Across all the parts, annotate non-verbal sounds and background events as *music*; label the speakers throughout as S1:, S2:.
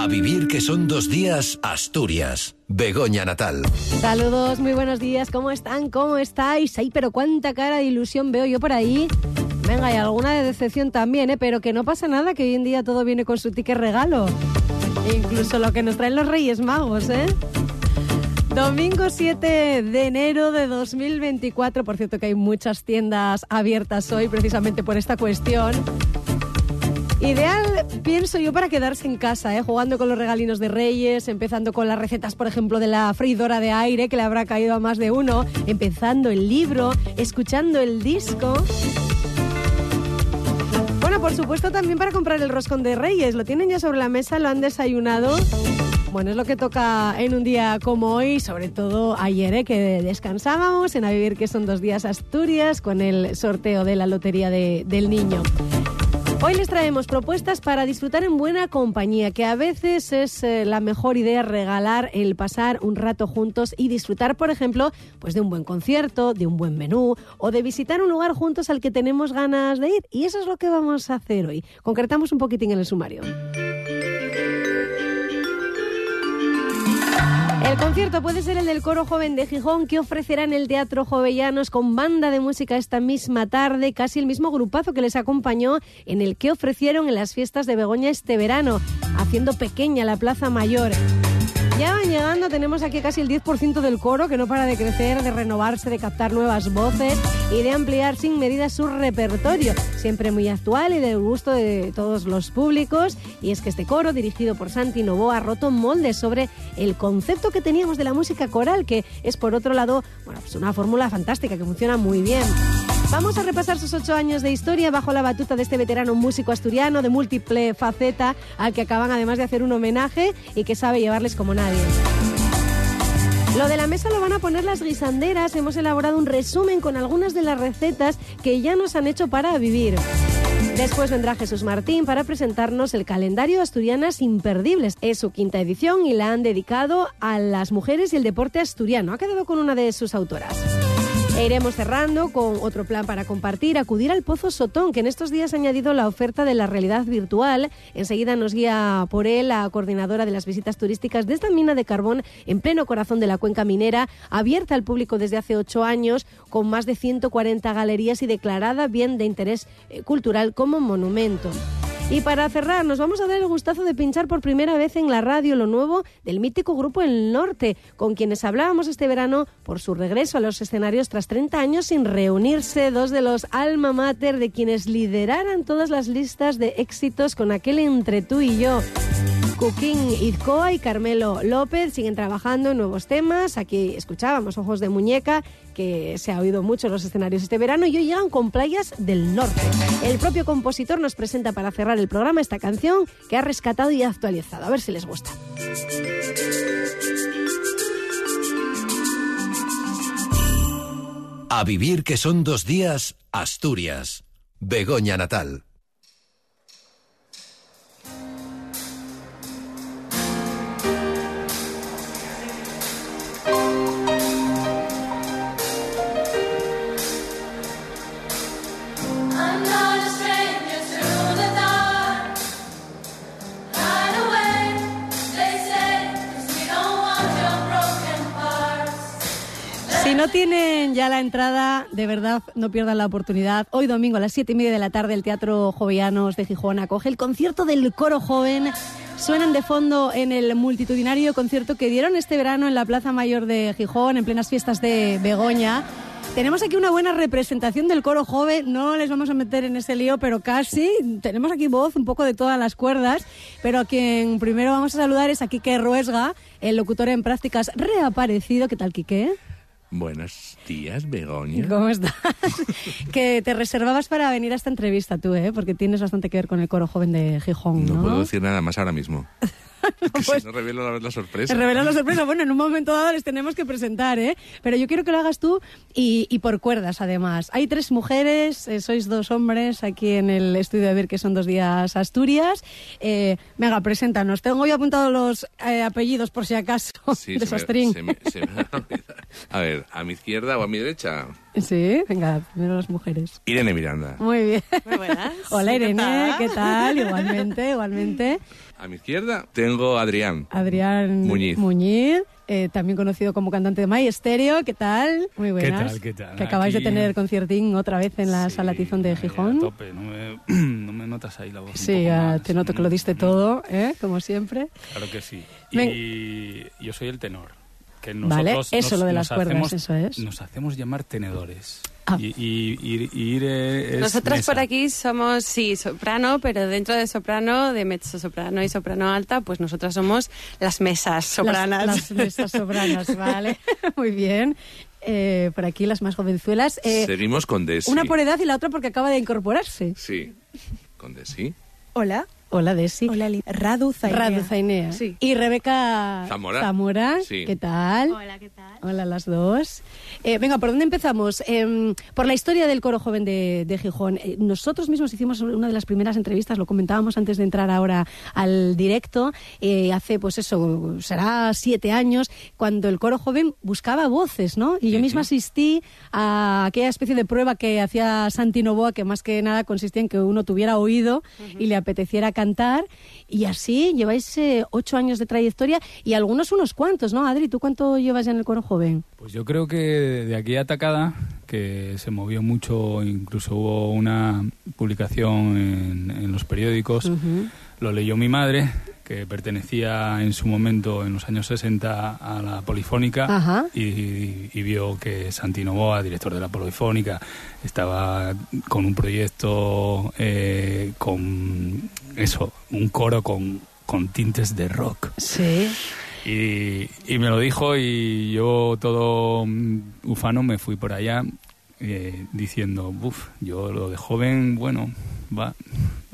S1: A vivir que son dos días, Asturias. Begoña Natal.
S2: Saludos, muy buenos días. ¿Cómo están? ¿Cómo estáis? Ay, pero cuánta cara de ilusión veo yo por ahí. Venga, hay alguna de decepción también, ¿eh? Pero que no pasa nada, que hoy en día todo viene con su ticket regalo. E incluso lo que nos traen los Reyes Magos, ¿eh? Domingo 7 de enero de 2024. Por cierto que hay muchas tiendas abiertas hoy precisamente por esta cuestión. Ideal, pienso yo, para quedarse en casa, ¿eh? jugando con los regalinos de Reyes, empezando con las recetas, por ejemplo, de la freidora de aire, que le habrá caído a más de uno, empezando el libro, escuchando el disco. Bueno, por supuesto, también para comprar el roscón de Reyes. Lo tienen ya sobre la mesa, lo han desayunado. Bueno, es lo que toca en un día como hoy, sobre todo ayer, ¿eh? que descansábamos en A Vivir, que son dos días Asturias, con el sorteo de la Lotería de, del Niño. Hoy les traemos propuestas para disfrutar en buena compañía, que a veces es eh, la mejor idea regalar el pasar un rato juntos y disfrutar, por ejemplo, pues de un buen concierto, de un buen menú o de visitar un lugar juntos al que tenemos ganas de ir. Y eso es lo que vamos a hacer hoy. Concretamos un poquitín en el sumario. El concierto puede ser el del Coro Joven de Gijón que ofrecerá en el Teatro Jovellanos con banda de música esta misma tarde, casi el mismo grupazo que les acompañó en el que ofrecieron en las fiestas de Begoña este verano, haciendo pequeña la Plaza Mayor. Ya van llegando, tenemos aquí casi el 10% del coro que no para de crecer, de renovarse, de captar nuevas voces y de ampliar sin medida su repertorio, siempre muy actual y del gusto de todos los públicos. Y es que este coro, dirigido por Santi Novoa, ha roto moldes sobre el concepto que teníamos de la música coral, que es por otro lado bueno, pues una fórmula fantástica que funciona muy bien. Vamos a repasar sus ocho años de historia bajo la batuta de este veterano músico asturiano de múltiple faceta, al que acaban además de hacer un homenaje y que sabe llevarles como nadie. Lo de la mesa lo van a poner las guisanderas. Hemos elaborado un resumen con algunas de las recetas que ya nos han hecho para vivir. Después vendrá Jesús Martín para presentarnos el calendario Asturianas Imperdibles. Es su quinta edición y la han dedicado a las mujeres y el deporte asturiano. Ha quedado con una de sus autoras. E iremos cerrando con otro plan para compartir, acudir al Pozo Sotón, que en estos días ha añadido la oferta de la realidad virtual. Enseguida nos guía por él la coordinadora de las visitas turísticas de esta mina de carbón en pleno corazón de la cuenca minera, abierta al público desde hace ocho años, con más de 140 galerías y declarada bien de interés eh, cultural como monumento. Y para cerrar, nos vamos a dar el gustazo de pinchar por primera vez en la radio lo nuevo del mítico grupo El Norte, con quienes hablábamos este verano por su regreso a los escenarios tras 30 años sin reunirse, dos de los alma mater de quienes lideraran todas las listas de éxitos con aquel entre tú y yo. Cooking Izcoa y Carmelo López siguen trabajando en nuevos temas. Aquí escuchábamos Ojos de Muñeca, que se ha oído mucho en los escenarios este verano, y hoy llegan con Playas del Norte. El propio compositor nos presenta para cerrar el programa esta canción que ha rescatado y actualizado. A ver si les gusta.
S1: A vivir que son dos días, Asturias. Begoña Natal.
S2: No tienen ya la entrada, de verdad no pierdan la oportunidad. Hoy domingo a las siete y media de la tarde el Teatro Jovellanos de Gijón acoge el concierto del coro joven. Suenan de fondo en el multitudinario concierto que dieron este verano en la Plaza Mayor de Gijón, en plenas fiestas de Begoña. Tenemos aquí una buena representación del coro joven, no les vamos a meter en ese lío, pero casi. Tenemos aquí voz, un poco de todas las cuerdas, pero a quien primero vamos a saludar es a Quique Ruesga, el locutor en prácticas reaparecido. ¿Qué tal, Quique?
S3: Buenos días, Begoña.
S2: ¿Cómo estás? *laughs* que te reservabas para venir a esta entrevista tú, ¿eh? Porque tienes bastante que ver con el coro joven de Gijón, ¿no?
S3: No puedo decir nada más ahora mismo. *laughs* Que
S2: Pues-
S3: si no revelo la, la sorpresa.
S2: Revelas la sorpresa. Bueno, en un momento dado les tenemos que presentar, ¿eh? Pero yo quiero que lo hagas tú y, y por cuerdas, además. Hay tres mujeres, eh, sois dos hombres aquí en el estudio de ver que son dos días Asturias. Eh, venga, preséntanos. Tengo yo apuntado los eh, apellidos por si acaso
S3: Sí, *laughs*
S2: de Sostrín.
S3: a ver, ¿a mi izquierda o a mi derecha?
S2: Sí, venga, primero las mujeres.
S3: Irene Miranda.
S2: Muy bien.
S4: Muy buenas. *laughs*
S2: Hola
S4: ¿Qué
S2: Irene,
S4: tal?
S2: ¿qué tal? Igualmente, igualmente.
S3: A mi izquierda tengo a Adrián.
S2: Adrián
S3: Muñiz.
S2: Muñiz, eh, también conocido como cantante de My Estéreo. ¿Qué tal? Muy buenas.
S5: tal, qué tal?
S2: Que acabáis
S5: Aquí-
S2: de tener conciertín otra vez en la
S5: Sí,
S2: sala Tizón de Gijón.
S5: A tope, no me, *clears throat* no me notas ahí la voz. un
S2: Sí,
S5: poco
S2: ah,
S5: más?
S2: te noto que lo diste
S5: Mm,
S2: todo, ¿eh? como siempre.
S5: Claro que sí.
S2: Ven-
S5: Y yo soy el tenor. Que
S2: Vale,
S5: nosotros
S2: eso,
S5: nos-
S2: lo de las cuerdas,
S5: hacemos-
S2: eso es.
S5: Nos hacemos llamar tenedores.
S2: Ah.
S5: Y, y, y- y ir es
S4: Nosotras
S5: mesa.
S4: por aquí somos, sí, soprano, pero dentro de soprano, de mezzo soprano y soprano alta, pues nosotras somos las mesas sopranas.
S2: Las, las mesas sopranas, *laughs* vale. Muy bien. Eh, por aquí las más jovenzuelas. Eh,
S3: Seguimos con Desi.
S2: una por edad y la otra porque acaba de incorporarse.
S3: Sí, con Desi.
S6: Hola.
S2: Hola, Desi.
S6: Hola, Li- Radu Zainea.
S2: Radu Zainea.
S6: Sí.
S2: Y Rebeca
S3: Zamora. Sí.
S2: ¿Qué tal?
S7: Hola, ¿qué tal?
S2: Hola, las dos. Eh, venga, ¿por dónde empezamos? Em, por la historia del coro joven de, de Gijón. Eh, nosotros mismos hicimos una de las primeras entrevistas, lo comentábamos antes de entrar ahora al directo, eh, hace, pues eso, será siete años, cuando el coro joven buscaba voces, ¿no? Y yo misma asistí a aquella especie de prueba que hacía Santi Novoa, que más que nada consistía en que uno tuviera oído y le apeteciera cantar. Y así lleváis eh, ocho años de trayectoria y algunos unos cuantos, ¿no? Adri, ¿tú cuánto llevas ya en el coro joven?
S5: Pues yo creo que de aquí a Tacada, que se movió mucho, incluso hubo una publicación en, en los periódicos, lo leyó mi madre, que pertenecía en su momento, en los años 60, a la Polifónica, y, y vio que Santi Novoa, director de la Polifónica, estaba con un proyecto eh, con eso, un coro con, con tintes de rock.
S2: Sí.
S5: Y, y me lo dijo y yo todo mm, ufano me fui por allá eh, diciendo, uff, yo lo de joven, bueno, va.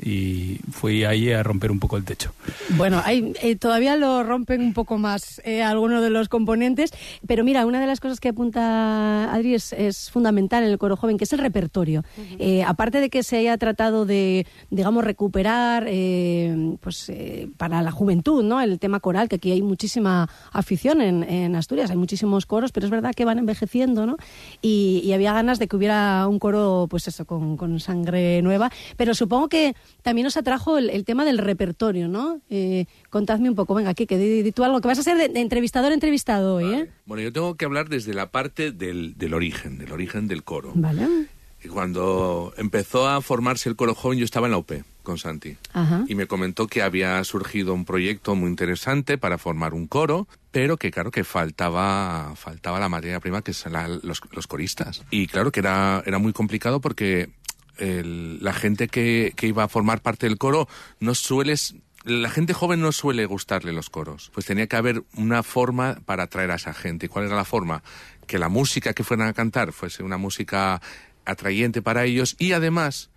S5: Y fui ahí a romper un poco el techo.
S2: Bueno, hay, eh, todavía lo rompen un poco más eh, algunos de los componentes, pero mira, una de las cosas que apunta Adri es, es fundamental en el coro joven, que es el repertorio. Eh, aparte de que se haya tratado de, digamos, recuperar eh, pues, eh, para la juventud, ¿no? El tema coral, que aquí hay muchísima afición en, en Asturias, hay muchísimos coros, pero es verdad que van envejeciendo, ¿no? Y, y había ganas de que hubiera un coro, pues eso, con, con sangre nueva, pero supongo que también os atrajo el, el tema del repertorio, ¿no? Eh, contadme un poco, venga, Kike, di, di tú algo, que vas a ser de, de entrevistador entrevistado hoy, ¿eh?
S3: Bueno, yo tengo que hablar desde la parte del, del origen, del origen del coro.
S2: Vale.
S3: Y cuando empezó a formarse el coro joven, yo estaba en la UP con Santi.
S2: Ajá.
S3: Y me comentó que había surgido un proyecto muy interesante para formar un coro, pero que claro que faltaba, faltaba la materia prima, que son los, los coristas. Y claro que era, era muy complicado porque el- la gente que, que iba a formar parte del coro no suele... s- La gente joven no suele gustarle los coros. Pues tenía que haber una forma para atraer a esa gente. ¿Y ¿Cuál era la forma? Que la música que fueran a cantar fuese una música atrayente para ellos y además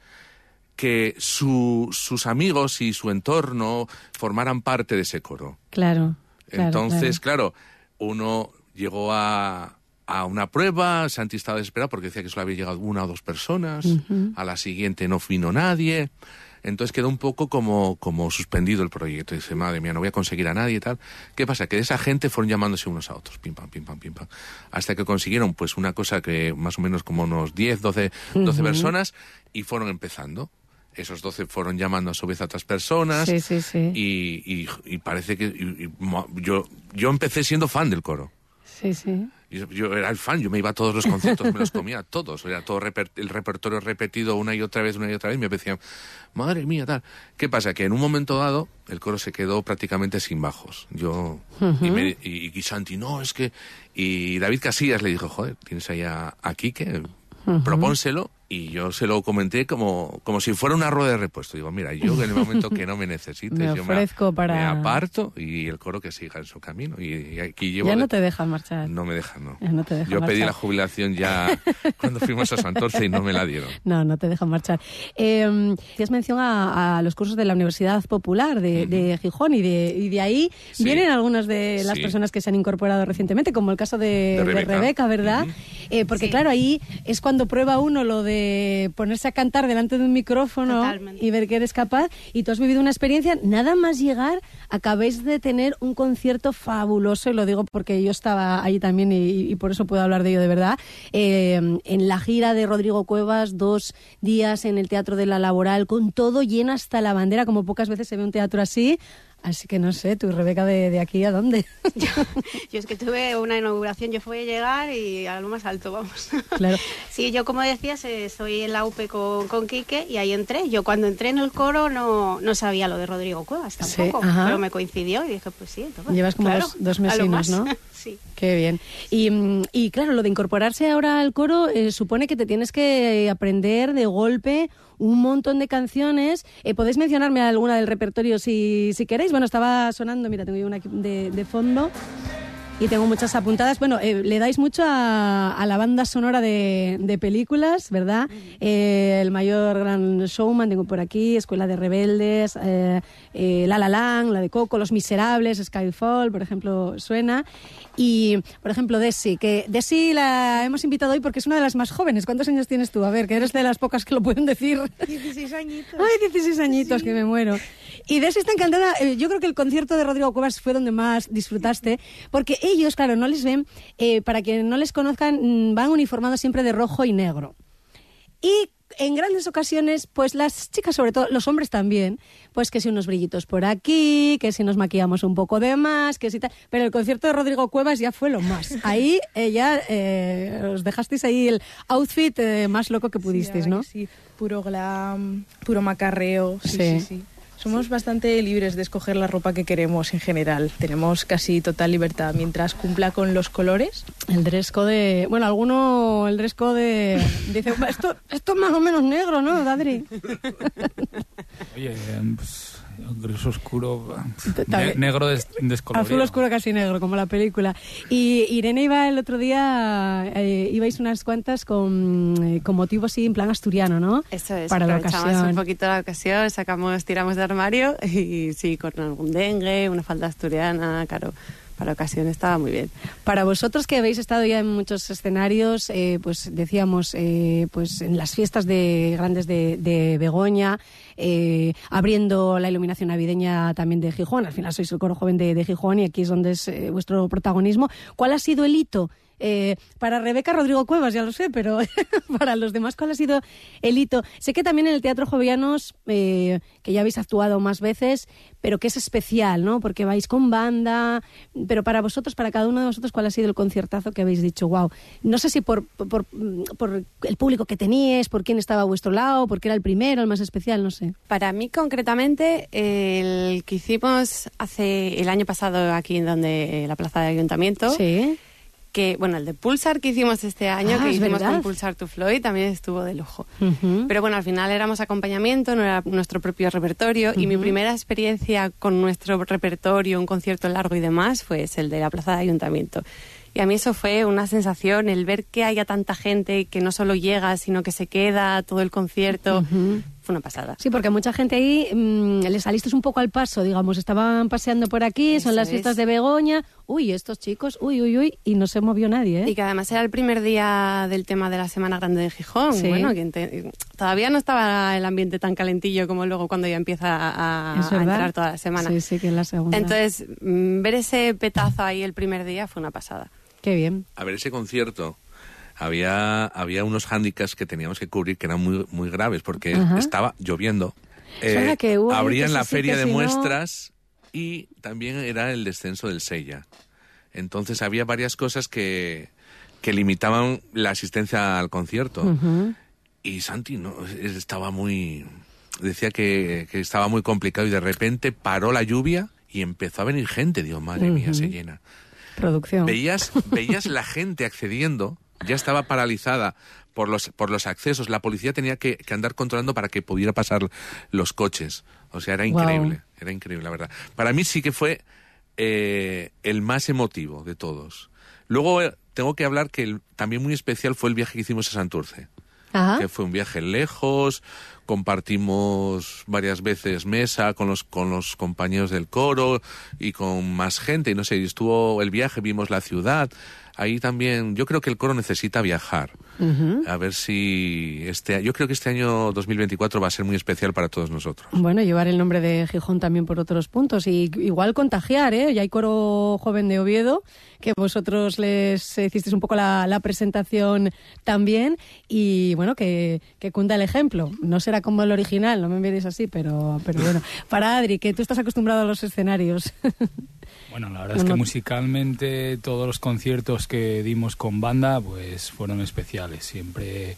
S3: que su- sus amigos y su entorno formaran parte de ese coro.
S2: Claro. claro,
S3: Entonces,
S2: claro.
S3: claro. uno llegó a, a una prueba, Santi estaba desesperado porque decía que solo había llegado una o dos personas, a la siguiente no vino nadie, entonces quedó un poco como, como suspendido el proyecto. Dice, madre mía, no voy a conseguir a nadie y tal. ¿Qué pasa? Que de esa gente fueron llamándose unos a otros, pim pam, pim pam, pim pam, hasta que consiguieron pues una cosa que más o menos como unos 10, 12, 12 personas y fueron empezando. Esos 12 fueron llamando a su vez a otras personas
S2: Sí, sí, sí.
S3: y, y- y parece que y- yo, yo empecé siendo fan del coro.
S2: Sí, sí.
S3: Yo, yo era el fan, yo me iba a todos los conciertos, me los comía todos. Era todo reper- el repertorio repetido una y otra vez, una y otra vez. Y me decían, madre mía, tal. ¿Qué pasa? Que en un momento dado el coro se quedó prácticamente sin bajos. Yo y, me- y- y Santi, no, es que. Y David Casillas le dijo, joder, tienes ahí a, a Quique, propónselo. Y yo se lo comenté como, como si fuera una rueda de repuesto. Digo, mira, yo en el momento que no me necesites, *laughs*
S2: Me
S3: yo
S2: ofrezco para-
S3: me aparto y el coro que siga en su camino. Y, y aquí llevo.
S2: Ya
S3: de-
S2: no te dejan marchar.
S3: no me dejan, no.
S2: No te dejan
S3: Yo pedí
S2: marchar.
S3: la jubilación ya *laughs* cuando fuimos a Santorce y no me la dieron.
S2: No, no te dejan marchar. Eh, hacías mención a, a los cursos de la Universidad Popular de, de Gijón y de, y de ahí
S3: Sí.
S2: vienen algunas de las
S3: Sí.
S2: personas que se han incorporado recientemente, como el caso de,
S3: De
S2: de Rebeca,
S3: Rebeca.
S2: ¿verdad? Eh, porque claro, ahí es cuando prueba uno lo de eh, ponerse a cantar delante de un micrófono
S4: Totalmente.
S2: y ver que eres capaz. Y tú has vivido una experiencia, nada más llegar, acabéis de tener un concierto fabuloso, y lo digo porque yo estaba ahí también y, y por eso puedo hablar de ello de verdad. eh, en la gira de Rodrigo Cuevas, dos días en el Teatro de la Laboral, con todo lleno hasta la bandera, como pocas veces se ve un teatro así. Así que no sé, tú, Rebeca, de, de aquí a dónde. *laughs*
S4: Yo es que tuve una inauguración, yo fui a llegar y a lo más alto, vamos.
S2: Claro. *laughs*
S4: Sí, yo como decías, eh, estoy en la UP con, con Quique y ahí entré. Yo cuando entré en el coro no, no sabía lo de Rodrigo Cuevas
S2: Sí,
S4: tampoco,
S2: ajá.
S4: pero me coincidió y dije, pues sí, entonces,
S2: Llevas como
S4: claro,
S2: dos, dos mesinos. ¿no? *laughs*
S4: sí.
S2: Qué bien. Y, y claro, lo de incorporarse ahora al coro eh, supone que te tienes que aprender de golpe un montón de canciones. Eh, ¿Podéis mencionarme alguna del repertorio si, si queréis? Bueno, estaba sonando, mira, tengo yo una de, de fondo. Y tengo muchas apuntadas. Bueno, eh, le dais mucho a, a la banda sonora de, de películas, ¿verdad? Eh, el mayor gran showman, tengo por aquí, Escuela de Rebeldes, eh, eh, La La la de Coco, Los Miserables, Skyfall, por ejemplo, suena. Y, por ejemplo, Desi, que Desi la hemos invitado hoy porque es una de las más jóvenes. ¿Cuántos años tienes tú? A ver, que eres de las pocas que lo pueden decir.
S6: 16 añitos.
S2: Ay, 16 añitos, que me muero. Y Desi está encantada. Eh, Yo creo que el concierto de Rodrigo Cuevas fue donde más disfrutaste, porque ellos, claro, no les ven, eh, para quienes no les conozcan, mm, van uniformados siempre de rojo y negro. Y en grandes ocasiones, pues las chicas, sobre todo, los hombres también, pues que si unos brillitos por aquí, que si nos maquillamos un poco de más, que si tal. Pero el concierto de Rodrigo Cuevas ya fue lo más. *laughs* Ahí eh, ya eh, os dejasteis ahí el outfit eh, más loco que pudisteis,
S6: Sí,
S2: ¿no?
S6: Sí, puro glam, puro macarreo. Sí,
S2: Sí.
S6: sí, sí. Somos bastante libres de escoger la ropa que queremos en general. Tenemos casi total libertad mientras cumpla con los colores.
S2: El dress code, bueno, alguno el dress code dice, esto, esto es más o menos negro, ¿no, Adri? *laughs*
S5: Oye, pues, gris oscuro, ne- negro des- descolorido.
S2: Azul oscuro casi negro, como la película. Y Irene iba el otro día, eh, ibais unas cuantas con, eh, con motivo así en plan asturiano, ¿no?
S4: Eso es,
S2: Para la
S4: aprovechamos
S2: ocasión.
S4: un poquito la ocasión, sacamos, tiramos de armario *laughs* y sí, con algún dengue, una falda asturiana, claro, para ocasión estaba muy bien.
S2: Para vosotros que habéis estado ya en muchos escenarios, eh, pues decíamos, eh, pues en las fiestas de grandes de, de Begoña, eh, abriendo la iluminación navideña también de Gijón, al final sois el coro joven de, de Gijón y aquí es donde es eh, vuestro protagonismo. ¿Cuál ha sido el hito? Eh, para Rebeca Rodrigo Cuevas, ya lo sé, pero *laughs* para los demás, ¿cuál ha sido el hito? Sé que también en el Teatro Jovellanos, eh, que ya habéis actuado más veces, pero que es especial, ¿no? Porque vais con banda, pero para vosotros, para cada uno de vosotros, ¿cuál ha sido el conciertazo que habéis dicho, wow? No sé si por, por, por el público que teníais, por quién estaba a vuestro lado, porque era el primero, el más especial, no sé.
S4: Para mí concretamente, el que hicimos hace el año pasado aquí en donde la plaza de ayuntamiento,
S2: Sí.
S4: Que bueno, el de Pulsar que hicimos este año,
S2: Ah,
S4: que hicimos
S2: verdad.
S4: con Pulsar to Floyd, también estuvo de lujo. Pero bueno, al final éramos acompañamiento, no era nuestro propio repertorio. Y mi primera experiencia con nuestro repertorio, un concierto largo y demás, fue ese, el de la Plaza de Ayuntamiento. Y a mí eso fue una sensación, el ver que haya tanta gente que no solo llega, sino que se queda todo el concierto. Fue una pasada.
S2: Sí, porque mucha gente ahí mm, le salisteis un poco al paso, digamos, estaban paseando por aquí, son las fiestas
S4: es.
S2: de Begoña, uy, estos chicos, uy, uy, uy, y no se movió nadie, ¿eh?
S4: Y que además era el primer día del tema de la Semana Grande de Gijón.
S2: Sí.
S4: Bueno, que ente- todavía no estaba el ambiente tan calentillo como luego cuando ya empieza a, entrar toda la semana.
S2: Sí, sí, que es la segunda.
S4: Entonces, mm, ver ese petazo ahí el primer día fue una pasada.
S2: Qué bien.
S3: A ver, ese concierto había, había unos hándicaps que teníamos que cubrir que eran muy, muy graves porque
S2: Ajá.
S3: estaba lloviendo. Eh,
S2: que ahí
S3: abrían
S2: que
S3: la
S2: sí,
S3: feria de
S2: si no-
S3: muestras y también era el descenso del Sella. Entonces había varias cosas que, que limitaban la asistencia al concierto. Y Santi no estaba muy decía que, que estaba muy complicado y de repente paró la lluvia y empezó a venir gente. Digo, madre mía, se llena.
S2: Producción.
S3: Veías, veías la gente accediendo, ya estaba paralizada por los, por los accesos. La policía tenía que, que andar controlando para que pudiera pasar los coches. O sea, era increíble, era increíble, la verdad. Para mí sí que fue eh, el más emotivo de todos. Luego eh, tengo que hablar que el- también muy especial fue el viaje que hicimos a Santurce
S2: Ajá.
S3: que fue un viaje lejos, compartimos varias veces mesa con los, con los compañeros del coro y con más gente, y no sé, estuvo el viaje, vimos la ciudad, ahí también, yo creo que el coro necesita viajar, A ver si este yo creo que este año 2024 va a ser muy especial para todos nosotros.
S2: Bueno, llevar el nombre de Gijón también por otros puntos y igual contagiar, ¿eh? Ya hay coro joven de Oviedo que vosotros les hicisteis un poco la, presentación también y bueno, que, que, cunda el ejemplo. No será como el original, no me miréis así, pero, pero bueno. *laughs* Para Adri, que tú estás acostumbrado a los escenarios. *laughs*
S5: Bueno, la verdad es que musicalmente todos los conciertos que dimos con banda pues fueron especiales. Siempre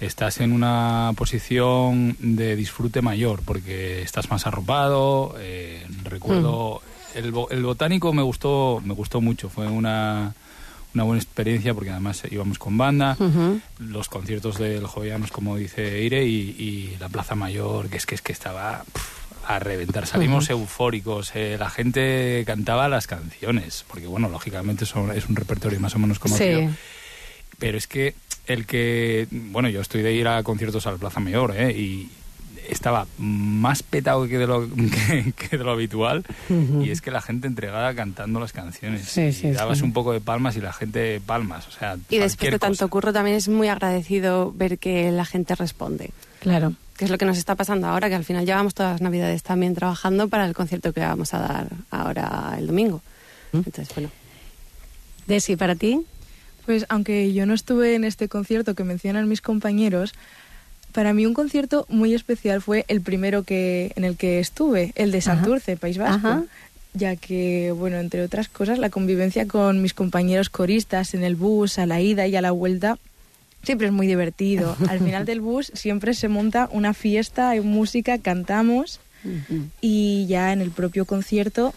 S5: estás en una posición de disfrute mayor porque estás más arropado. Eh, recuerdo mm. el, el, botánico me gustó me gustó mucho. Fue una una buena experiencia porque además íbamos con banda, los conciertos del Jovellanos, como dice Ire, y, la Plaza Mayor, que es que, es que estaba a reventar. Salimos eufóricos, eh, la gente cantaba las canciones, porque bueno, lógicamente son, es un repertorio más o menos conocido. Pero es que el que, bueno, yo estoy de ir a conciertos al Plaza Mayor, ¿eh? Y estaba más petado que de lo, *laughs* que, de lo habitual y es que la gente entregada cantando las canciones y dabas un poco de palmas y la gente palmas o sea
S4: y después de tanto curro también es muy agradecido ver que la gente responde
S2: claro
S4: que es lo que nos está pasando ahora, que al final llevamos todas las navidades también trabajando para el concierto que vamos a dar ahora el domingo. ¿Mm? Entonces, bueno.
S2: Desi, ¿para ti?
S6: Pues aunque yo no estuve en este concierto que mencionan mis compañeros, para mí un concierto muy especial fue el primero que en el que estuve, el de Santurce, País Vasco. Ya que, bueno, entre otras cosas, la convivencia con mis compañeros coristas en el bus, a la ida y a la vuelta, siempre es muy divertido. *laughs* Al final del bus siempre se monta una fiesta, hay música, cantamos y ya en el propio concierto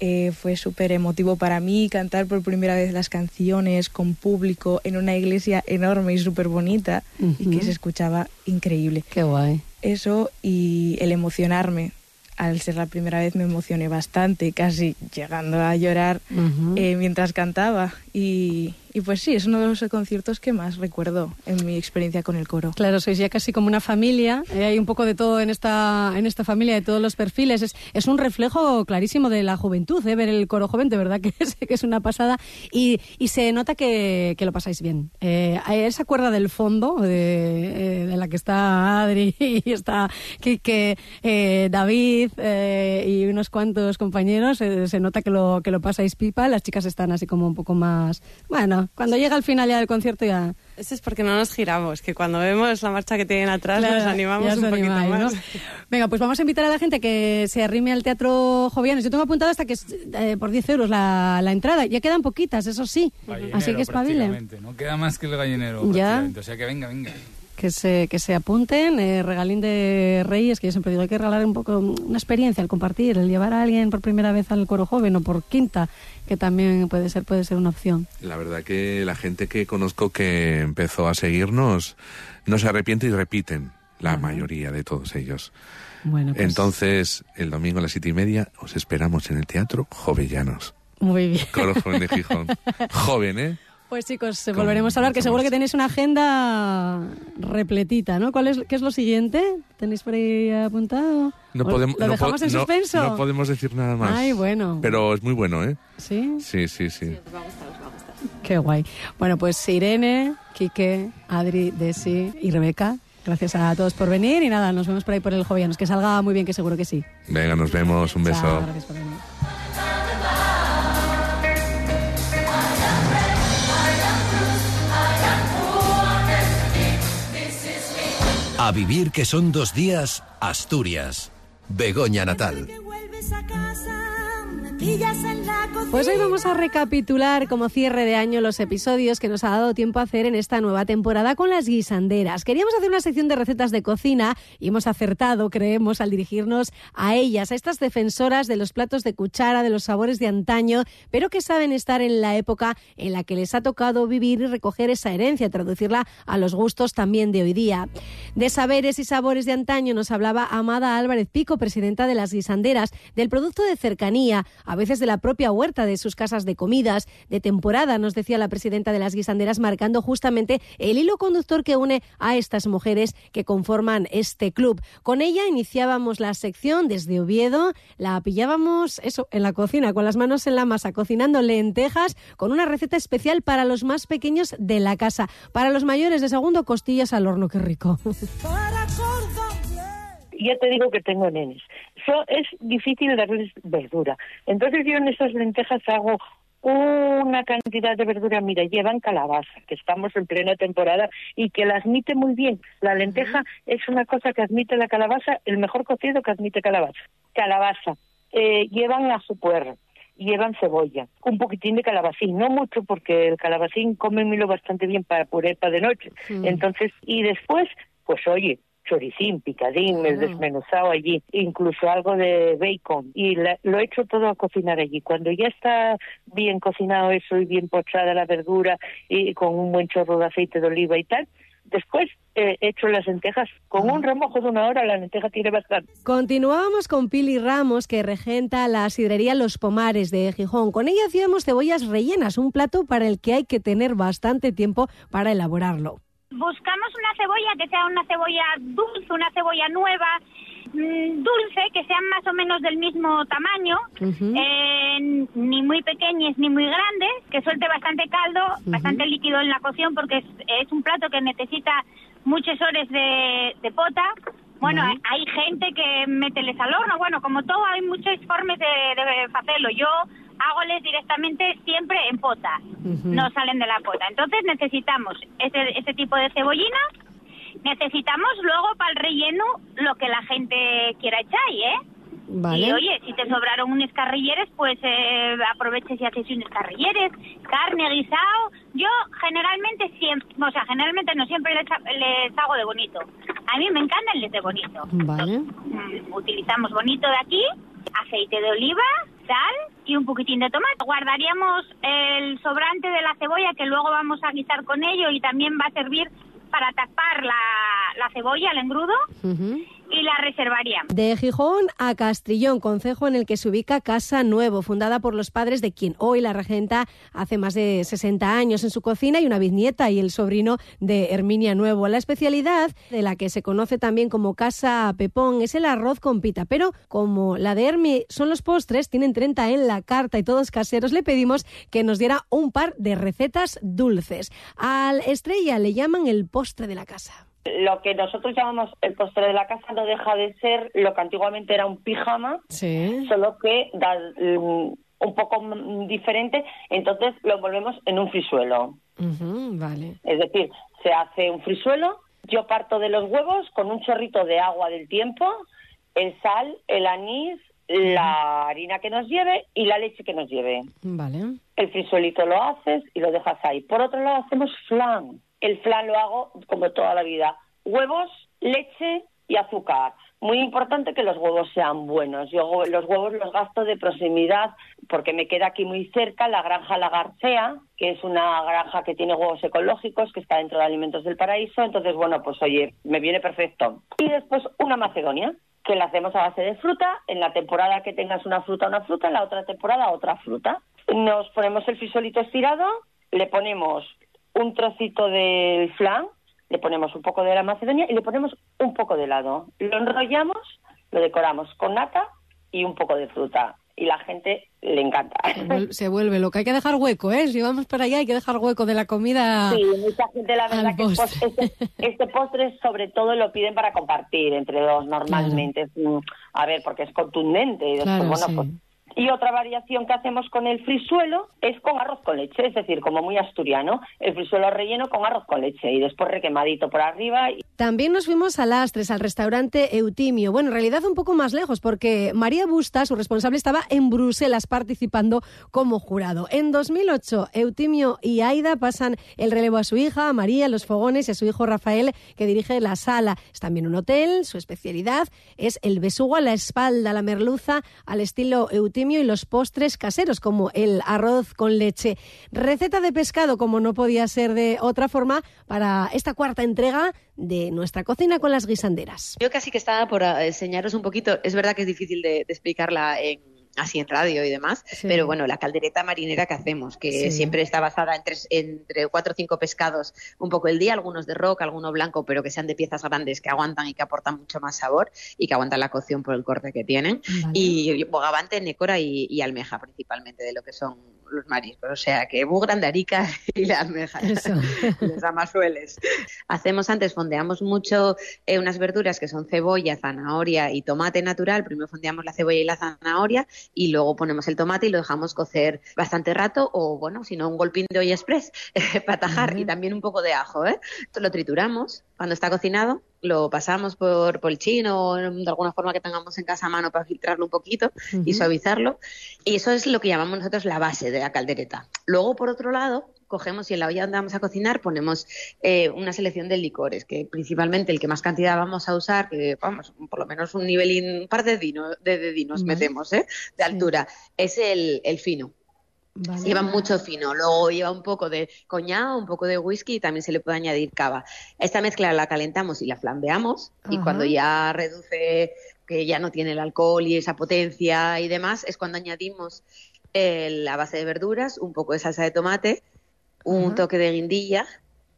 S6: eh, fue súper emotivo para mí cantar por primera vez las canciones con público en una iglesia enorme y súper bonita y que se escuchaba increíble.
S2: Qué guay.
S6: Eso y el emocionarme al ser la primera vez me emocioné bastante, casi llegando a llorar eh, mientras cantaba. Y, y, pues sí, es uno de los conciertos que más recuerdo en mi experiencia con el coro.
S2: Claro, sois ya casi como una familia, eh, hay un poco de todo en esta, en esta familia, de todos los perfiles. Es, es un reflejo clarísimo de la juventud, ¿eh? ver el coro joven, de verdad que *laughs* es, que es una pasada. Y, y se nota que, que, lo pasáis bien. Eh, esa cuerda del fondo, de, de, la que está Adri *laughs* y está David, eh, y unos cuantos compañeros, eh, se nota que lo, que lo pasáis pipa, las chicas están así como un poco más... Bueno, cuando llega al final ya del concierto ya...
S4: Eso es porque no nos giramos, que cuando vemos la marcha que tienen atrás nos animamos un poquito más.
S2: Venga, pues vamos a invitar a la gente que se arrime al Teatro Jovianes. Yo tengo apuntado hasta que es eh, por 10 euros la, la, entrada. Ya quedan poquitas, eso sí. así que espabilen.
S5: No queda más que el gallinero. Ya. O sea que venga, venga
S2: que se, que se apunten. Eh, regalín de Reyes, que yo siempre digo, hay que regalar un poco una experiencia, el compartir, el llevar a alguien por primera vez al coro joven o por quinta, que también puede ser, puede ser una opción.
S3: La verdad que la gente que conozco que empezó a seguirnos no se arrepiente y repiten, la mayoría de todos ellos. Bueno, pues Entonces, el domingo a las siete y media os esperamos en el Teatro Jovellanos.
S2: Muy bien.
S3: Coro Joven de Gijón. *laughs* Joven, ¿eh?
S2: Pues chicos, volveremos a hablar, que seguro que tenéis una agenda repletita, ¿no? ¿Cuál es, ¿Qué es lo siguiente? ¿Tenéis por ahí apuntado?
S3: No podemos,
S2: ¿Lo dejamos en suspenso?
S3: No, podemos decir nada más.
S2: Ay, bueno.
S3: Pero es muy bueno, ¿eh?
S2: ¿Sí?
S3: Sí, sí, sí.
S4: os va a gustar, os va a gustar.
S2: Qué guay. Bueno, pues Irene, Quique, Adri, Desi y Rebeca, gracias a todos por venir y nada, nos vemos por ahí por el Jovianos. Que salga muy bien, que seguro que sí.
S3: Venga, nos vemos. Un beso.
S2: gracias por venir.
S1: A vivir que son dos días, Asturias. Begoña Natal.
S2: Pues hoy vamos a recapitular como cierre de año los episodios que nos ha dado tiempo a hacer en esta nueva temporada con las guisanderas. Queríamos hacer una sección de recetas de cocina y hemos acertado, creemos, al dirigirnos a ellas, a estas defensoras de los platos de cuchara, de los sabores de antaño, pero que saben estar en la época en la que les ha tocado vivir y recoger esa herencia, traducirla a los gustos también de hoy día. De saberes y sabores de antaño nos hablaba Amada Álvarez Pico, presidenta de las guisanderas, del producto de cercanía, a veces de la propia huerta de sus casas de comidas, de temporada, nos decía la presidenta de las guisanderas, marcando justamente el hilo conductor que une a estas mujeres que conforman este club. Con ella iniciábamos la sección desde Oviedo, la pillábamos eso en la cocina, con las manos en la masa, cocinando lentejas con una receta especial para los más pequeños de la casa. Para los mayores de segundo, costillas al horno, qué rico. *laughs*
S7: ya te digo que tengo nenes. Es difícil darles verdura. Entonces yo en esas lentejas hago una cantidad de verdura, mira, llevan calabaza, que estamos en plena temporada y que la admite muy bien. La lenteja es una cosa que admite la calabaza, el mejor cocido que admite calabaza. Calabaza. Eh, llevan a su puerro, llevan cebolla, un poquitín de calabacín, no mucho porque el calabacín come bastante bien para puré para de noche. Entonces, y después, pues oye, choricín, picadín, el desmenuzado allí, incluso algo de bacon. Y lo he hecho todo a cocinar allí. Cuando ya está bien cocinado eso y bien pochada la verdura y con un buen chorro de aceite de oliva y tal, Después he hecho las lentejas con un remojo de una hora, la lenteja tiene bastante.
S2: Continuábamos con Pili Ramos, que regenta la sidrería Los Pomares de Gijón. Con ella hacíamos cebollas rellenas, un plato para el que hay que tener bastante tiempo para elaborarlo.
S8: Buscamos una cebolla que sea una cebolla dulce, una cebolla nueva, mm, dulce, que sean más o menos del mismo tamaño, eh, ni muy pequeñas ni muy grandes, que suelte bastante caldo, bastante líquido en la cocción, porque es, un plato que necesita muchas horas de, pota. Bueno, hay gente que mételes al horno, bueno, como todo, hay muchas formas de, de hacerlo. Yo hágoles directamente siempre en pota, no salen de la pota. Entonces necesitamos ese, ese tipo de cebollina, necesitamos luego para el relleno lo que la gente quiera echar, ¿eh?
S2: Vale.
S8: Y oye, si te sobraron unos carrilleres, pues eh, aproveches y haces unos carrilleres, carne, guisado. Yo generalmente siempre, o sea, generalmente no siempre les, les hago de bonito. A mí me encantan les de bonito.
S2: Vale.
S8: Mm, utilizamos bonito de aquí, aceite de oliva, sal y un poquitín de tomate. Guardaríamos el sobrante de la cebolla que luego vamos a guisar con ello y también va a servir para tapar la, la cebolla, el engrudo y la reservaría.
S2: De Gijón a Castrillón, concejo en el que se ubica Casa Nuevo, fundada por los padres de quien hoy la regenta hace más de 60 años. En su cocina y una bisnieta y el sobrino de Herminia Nuevo. La especialidad de la que se conoce también como Casa Pepón es el arroz con pita, pero como la de Hermi son los postres, tienen 30 en la carta y todos caseros, le pedimos que nos diera un par de recetas dulces. Al estrella le llaman el postre de la casa.
S9: Lo que nosotros llamamos el postre de la casa no deja de ser lo que antiguamente era un pijama, solo que da mm, un poco diferente, entonces lo envolvemos en un frisuelo.
S2: vale.
S9: Es decir, se hace un frisuelo, yo parto de los huevos con un chorrito de agua del tiempo, el sal, el anís, la harina que nos lleve y la leche que nos lleve.
S2: Vale.
S9: El frisuelito lo haces y lo dejas ahí. Por otro lado hacemos flan el flan lo hago como toda la vida. Huevos, leche y azúcar. Muy importante que los huevos sean buenos. Yo los huevos los gasto de proximidad porque me queda aquí muy cerca la granja La Garcea, que es una granja que tiene huevos ecológicos, que está dentro de Alimentos del Paraíso. Entonces, bueno, pues oye, me viene perfecto. Y después una macedonia, que la hacemos a base de fruta. En la temporada que tengas una fruta, una fruta. En la otra temporada, otra fruta. Nos ponemos el fisolito estirado, le ponemos un trocito del flan, le ponemos un poco de la macedonia y le ponemos un poco de helado. Lo enrollamos, lo decoramos con nata y un poco de fruta. Y la gente le encanta.
S2: Se vuelve, lo que Hay que dejar hueco, ¿eh? Si vamos para allá hay que dejar hueco de la comida.
S9: Sí, mucha gente la verdad que este, este, postre sobre todo lo piden para compartir entre dos normalmente. a ver, porque es contundente y después, bueno, pues y otra variación que hacemos con el frisuelo es con arroz con leche, es decir, como muy asturiano, el frisuelo relleno con arroz con leche y después requemadito por arriba.
S2: También nos fuimos a Lastres, al restaurante Eutimio. Bueno, en realidad un poco más lejos, porque María Busta, su responsable, estaba en Bruselas participando como jurado. En 2008, Eutimio y Aida pasan el relevo a su hija, a María, los fogones y a su hijo Rafael, que dirige la sala. Es también un hotel, su especialidad es el besugo a la espalda, la merluza al estilo Eutimio y los postres caseros como el arroz con leche. Receta de pescado como no podía ser de otra forma para esta cuarta entrega de nuestra cocina con las guisanderas.
S10: Yo casi que estaba por enseñaros un poquito, es verdad que es difícil de, explicarla en, así en radio y demás, pero bueno, la caldereta marinera que hacemos, que siempre está basada en tres, entre cuatro o cinco pescados un poco el día, algunos de roca, alguno blanco, pero que sean de piezas grandes que aguantan y que aportan mucho más sabor y que aguantan la cocción por el corte que tienen. Y bogavante, nécora y, almeja principalmente de lo que son los mariscos, o sea que muy grande arica *laughs* y la almeja, *laughs* los amasueles. Hacemos antes, fondeamos mucho eh, unas verduras que son cebolla, zanahoria y tomate natural, primero fondeamos la cebolla y la zanahoria y luego ponemos el tomate y lo dejamos cocer bastante rato o, bueno, si no, un golpín de olla express *laughs* para tajar y también un poco de ajo. ¿eh? Lo trituramos cuando está cocinado, lo pasamos por, por el chino o de alguna forma que tengamos en casa a mano para filtrarlo un poquito y suavizarlo. Y eso es lo que llamamos nosotros la base de la caldereta. Luego, por otro lado, cogemos y en la olla donde vamos a cocinar ponemos eh, una selección de licores, que principalmente el que más cantidad vamos a usar, que vamos, por lo menos un nivel, un par de, dinos, de dedinos metemos, ¿eh? de altura, es el, el fino. Lleva mucho fino, luego lleva un poco de coñado, un poco de whisky y también se le puede añadir cava. Esta mezcla la calentamos y la flambeamos y cuando ya reduce, que ya no tiene el alcohol y esa potencia y demás, es cuando añadimos eh, la base de verduras, un poco de salsa de tomate, un toque de guindilla,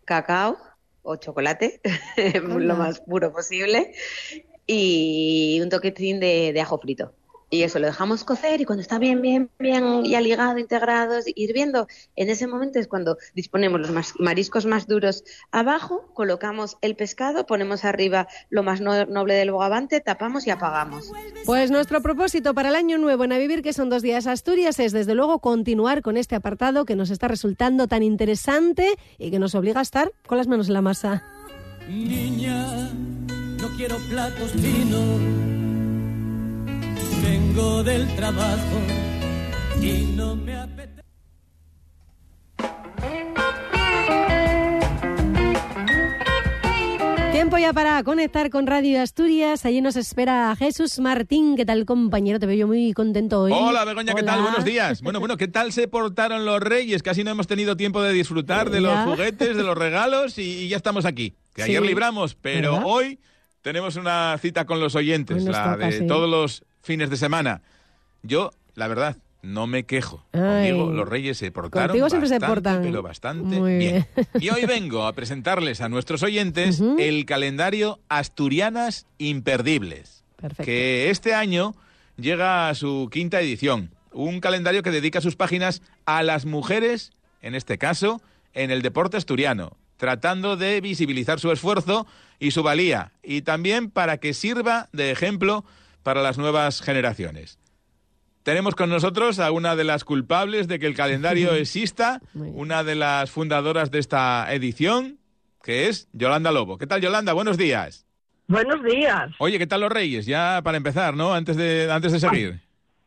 S10: cacao o chocolate, *laughs* lo más puro posible, y un toquetín de ajo frito y eso lo dejamos cocer y cuando está bien, bien, bien ya ligado, integrado, hirviendo, en ese momento es cuando disponemos los mariscos más duros abajo, colocamos el pescado, ponemos arriba lo más noble del bogavante, tapamos y apagamos.
S2: Pues nuestro propósito para el año nuevo en A Vivir, que son dos días Asturias, es desde luego continuar con este apartado que nos está resultando tan interesante y que nos obliga a estar con las manos en la masa.
S11: Niña, no quiero platos finos Vengo del trabajo y no me apetece.
S2: Tiempo ya para conectar con Radio Asturias. Allí nos espera Jesús Martín. ¿Qué tal, compañero? Te veo muy contento hoy.
S12: Hola, Begoña, ¿qué tal? Buenos días. Bueno, bueno, ¿qué tal se portaron los reyes? Casi no hemos tenido tiempo de disfrutar de los juguetes, de los regalos y, ya estamos aquí. Que ayer libramos, pero hoy tenemos una cita con los oyentes, la de todos los fines de semana. Yo, la verdad, no me quejo. Conmigo los reyes se portaron bastante, se portan. pero bastante bien. Y hoy vengo a presentarles a nuestros oyentes el calendario Asturianas Imperdibles, que este año llega a su quinta edición. Un calendario que dedica sus páginas a las mujeres, en este caso, en el deporte asturiano, tratando de visibilizar su esfuerzo y su valía, y también para que sirva de ejemplo para las nuevas generaciones. Tenemos con nosotros a una de las culpables de que el calendario *laughs* exista, una de las fundadoras de esta edición, que es Yolanda Lobo. ¿Qué tal, Yolanda? Buenos días.
S13: Buenos días.
S12: Oye, ¿qué tal los Reyes? Ya para empezar, ¿no? Antes de, antes de seguir.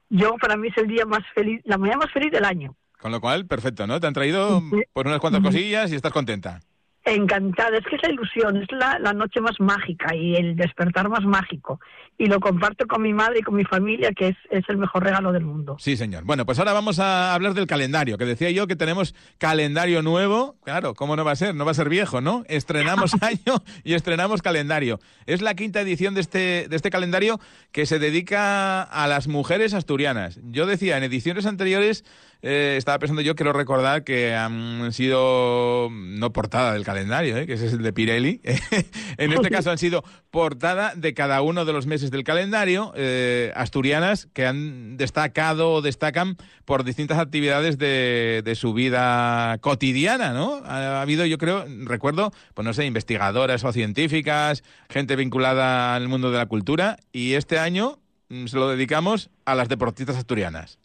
S13: Yo, para mí es el día más feliz, la mañana más feliz del año.
S12: Con lo cual, perfecto, ¿no? Te han traído por unas cuantas cosillas y estás contenta.
S13: Encantada, es que es la ilusión, es la, la, noche más mágica y el despertar más mágico. Y lo comparto con mi madre y con mi familia, que es, es, el mejor regalo del mundo.
S12: Sí, señor. Bueno, pues ahora vamos a hablar del calendario, que decía yo que tenemos calendario nuevo. Claro, ¿cómo no va a ser? No va a ser viejo, ¿no? *laughs* Estrenamos *laughs* año y estrenamos calendario. Es la quinta edición de este, de este calendario que se dedica a las mujeres asturianas. Yo decía, en ediciones anteriores eh, estaba pensando yo, quiero recordar que han sido, no portada del calendario, ¿eh? que ese es el de Pirelli, *laughs* en este caso han sido portada de cada uno de los meses del calendario, eh, asturianas que han destacado o destacan por distintas actividades de, de su vida cotidiana, ¿no? Ha, habido, yo creo, recuerdo, pues no sé, investigadoras o científicas, gente vinculada al mundo de la cultura, y este año mm, se lo dedicamos a las deportistas asturianas.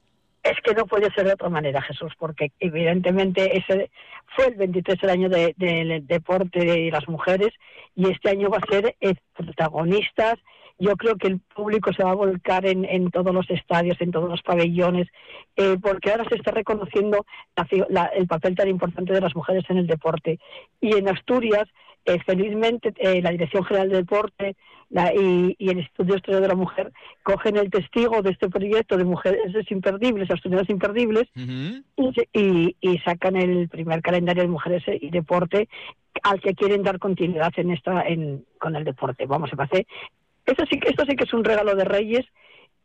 S13: Es que no puede ser de otra manera, Jesús, porque evidentemente ese fue el 23 el año del deporte de las mujeres y este año va a ser eh, protagonistas. Yo creo que el público se va a volcar en, todos los estadios, en todos los pabellones, eh, porque ahora se está reconociendo el papel tan importante de las mujeres en el deporte. Y en Asturias eh, felizmente eh, la Dirección General del Deporte y, el Instituto de Historia de la Mujer cogen el testigo de este proyecto de mujeres imperdibles, asturianas imperdibles, y, sacan el primer calendario de mujeres y deporte al que quieren dar continuidad en esta, en, con el deporte. Vamos, a hacer. Esto sí, esto sí que es un regalo de Reyes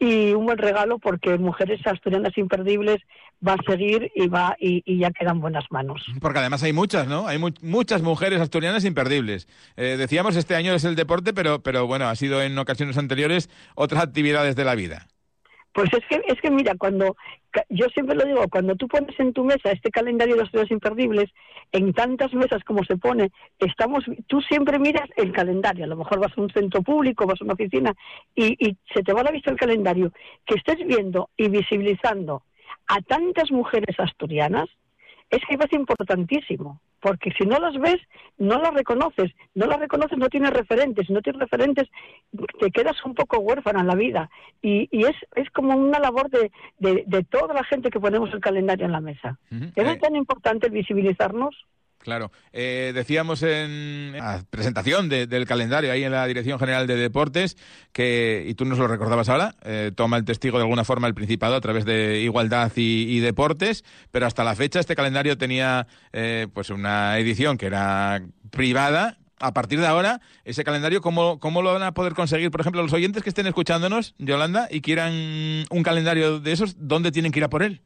S13: y un buen regalo porque Mujeres Asturianas Imperdibles va a seguir y va y, ya quedan buenas manos.
S12: Porque además hay muchas, ¿no? Hay mu- muchas mujeres asturianas imperdibles. Eh, decíamos, este año es el deporte, pero, pero bueno, ha sido en ocasiones anteriores otras actividades de la vida.
S13: Pues es que, es que mira, cuando, yo siempre lo digo, cuando tú pones en tu mesa este calendario de los días imperdibles, en tantas mesas como se pone, estamos, tú siempre miras el calendario, a lo mejor vas a un centro público, vas a una oficina, y, y se te va a la vista el calendario, que estés viendo y visibilizando a tantas mujeres asturianas, es que es importantísimo, porque si no las ves, no las reconoces, no las reconoces, no tienes referentes, si no tienes referentes, te quedas un poco huérfana en la vida. Y, y es, es como una labor de, de, de toda la gente que ponemos el calendario en la mesa. Es
S12: Eh,
S13: tan importante visibilizarnos.
S12: Claro. Eh, decíamos en la presentación de- del calendario ahí en la Dirección General de Deportes que, y tú nos lo recordabas ahora, eh, toma el testigo de alguna forma el Principado a través de Igualdad y, Deportes, pero hasta la fecha este calendario tenía eh, pues una edición que era privada. A partir de ahora, ese calendario, ¿cómo, ¿cómo lo van a poder conseguir? Por ejemplo, los oyentes que estén escuchándonos, Yolanda, y quieran un calendario de esos, ¿dónde tienen que ir a por él?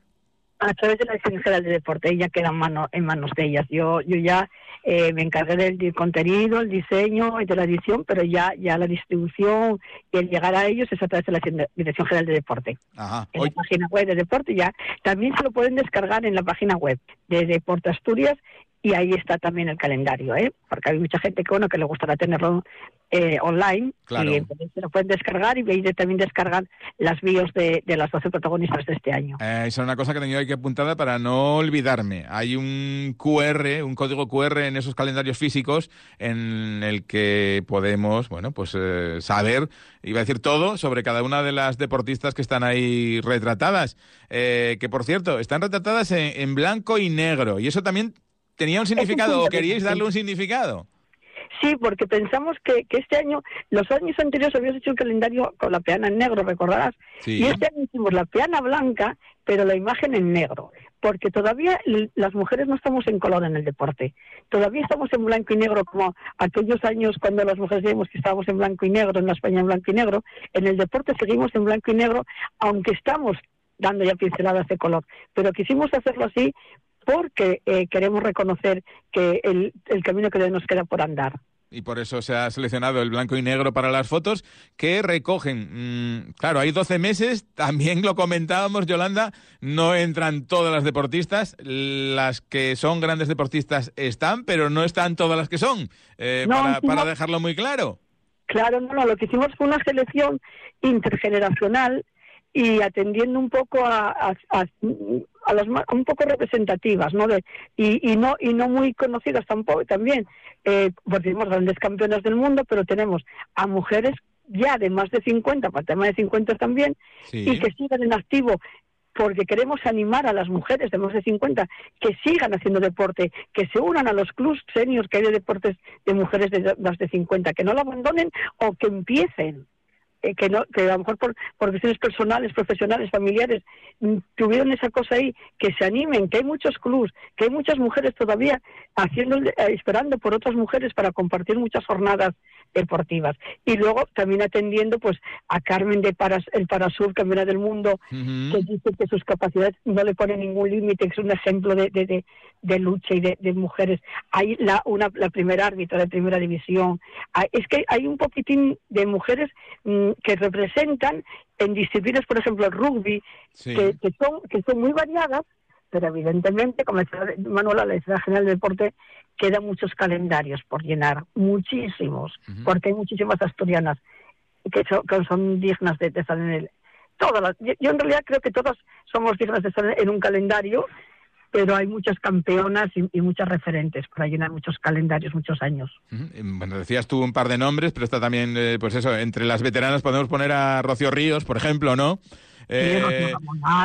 S13: A través de la Dirección General de Deporte, ella queda en, mano, en manos de ellas. Yo, yo ya eh, me encargué del, del contenido, el diseño y de la edición, pero ya, ya la distribución y el llegar a ellos es a través de la Dirección General de Deporte.
S12: Ajá.
S13: En la página web de Deporte ya. También se lo pueden descargar en la página web de Deporte Asturias y ahí está también el calendario, ¿eh? Porque hay mucha gente que, bueno, que le gustará tenerlo eh, online
S12: Claro.
S13: y entonces se lo pueden descargar y de- también descargan las bios de, de las 12 protagonistas de este año.
S12: Eh, esa es una cosa que tengo aquí apuntada para no olvidarme. Hay un QR, un código QR en esos calendarios físicos en el que podemos, bueno, pues eh, saber, iba a decir todo, sobre cada una de las deportistas que están ahí retratadas. Eh, que por cierto, están retratadas en, en blanco y negro. Y eso también tenía un significado, o queríais darle un significado.
S13: Sí, porque pensamos que, que este año, los años anteriores habíamos hecho el calendario con la peana en negro, recordarás.
S12: Sí.
S13: Y este año hicimos la peana blanca, pero la imagen en negro. Porque todavía las mujeres no estamos en color en el deporte. Todavía estamos en blanco y negro, como aquellos años cuando las mujeres decíamos que estábamos en blanco y negro, en la España en blanco y negro. En el deporte seguimos en blanco y negro, aunque estamos dando ya pinceladas de color. Pero quisimos hacerlo así porque eh, queremos reconocer que el, el camino que nos queda por andar.
S12: y por eso se ha seleccionado el blanco y negro para las fotos que recogen. mm, claro, hay 12 meses, también lo comentábamos, Yolanda, no entran todas las deportistas, las que son grandes deportistas están, pero no están todas las que son, eh,
S13: No,
S12: para, dejarlo muy claro.
S13: Claro, no, no, lo que hicimos fue una selección intergeneracional y atendiendo un poco a, a, a- a las ma- un poco representativas, ¿no? De, y, y no y no muy conocidas tampoco también, eh, porque tenemos grandes campeonas del mundo, pero tenemos a mujeres ya de más de 50, para tema de 50 también,
S12: Sí.
S13: y que sigan en activo porque queremos animar a las mujeres de más de 50 que sigan haciendo deporte, que se unan a los clubs seniors que hay de deportes de mujeres de más de 50, que no lo abandonen o que empiecen. Eh, que, no, que a lo mejor por, por cuestiones personales, profesionales, familiares, mm, tuvieron esa cosa ahí, que se animen, que hay muchos clubs, que hay muchas mujeres todavía haciendo, eh, esperando por otras mujeres para compartir muchas jornadas deportivas. Y luego también atendiendo pues a Carmen de Paras, el Parasur, campeona del mundo, que dice que sus capacidades no le ponen ningún límite, que es un ejemplo de, de, de, de lucha y de, mujeres. Hay la, una, la primera árbitra de primera división. Es que hay un poquitín de mujeres mm, que representan en disciplinas, por ejemplo, el rugby,
S12: Sí.
S13: que, que son, que son muy variadas, pero evidentemente, como decía Manuela, la Directora General del Deporte, quedan muchos calendarios por llenar, muchísimos, porque hay muchísimas asturianas que son, que son dignas de, de estar en el... Todas las- yo, yo en realidad creo que todas somos dignas de estar en un calendario, pero hay muchas campeonas y, y muchas referentes para llenar muchos calendarios, muchos años.
S12: Ujú. Bueno, decías tú un par de nombres, pero está también, eh, pues eso, entre las veteranas podemos poner a Rocío Ríos, por ejemplo, ¿no? Eh,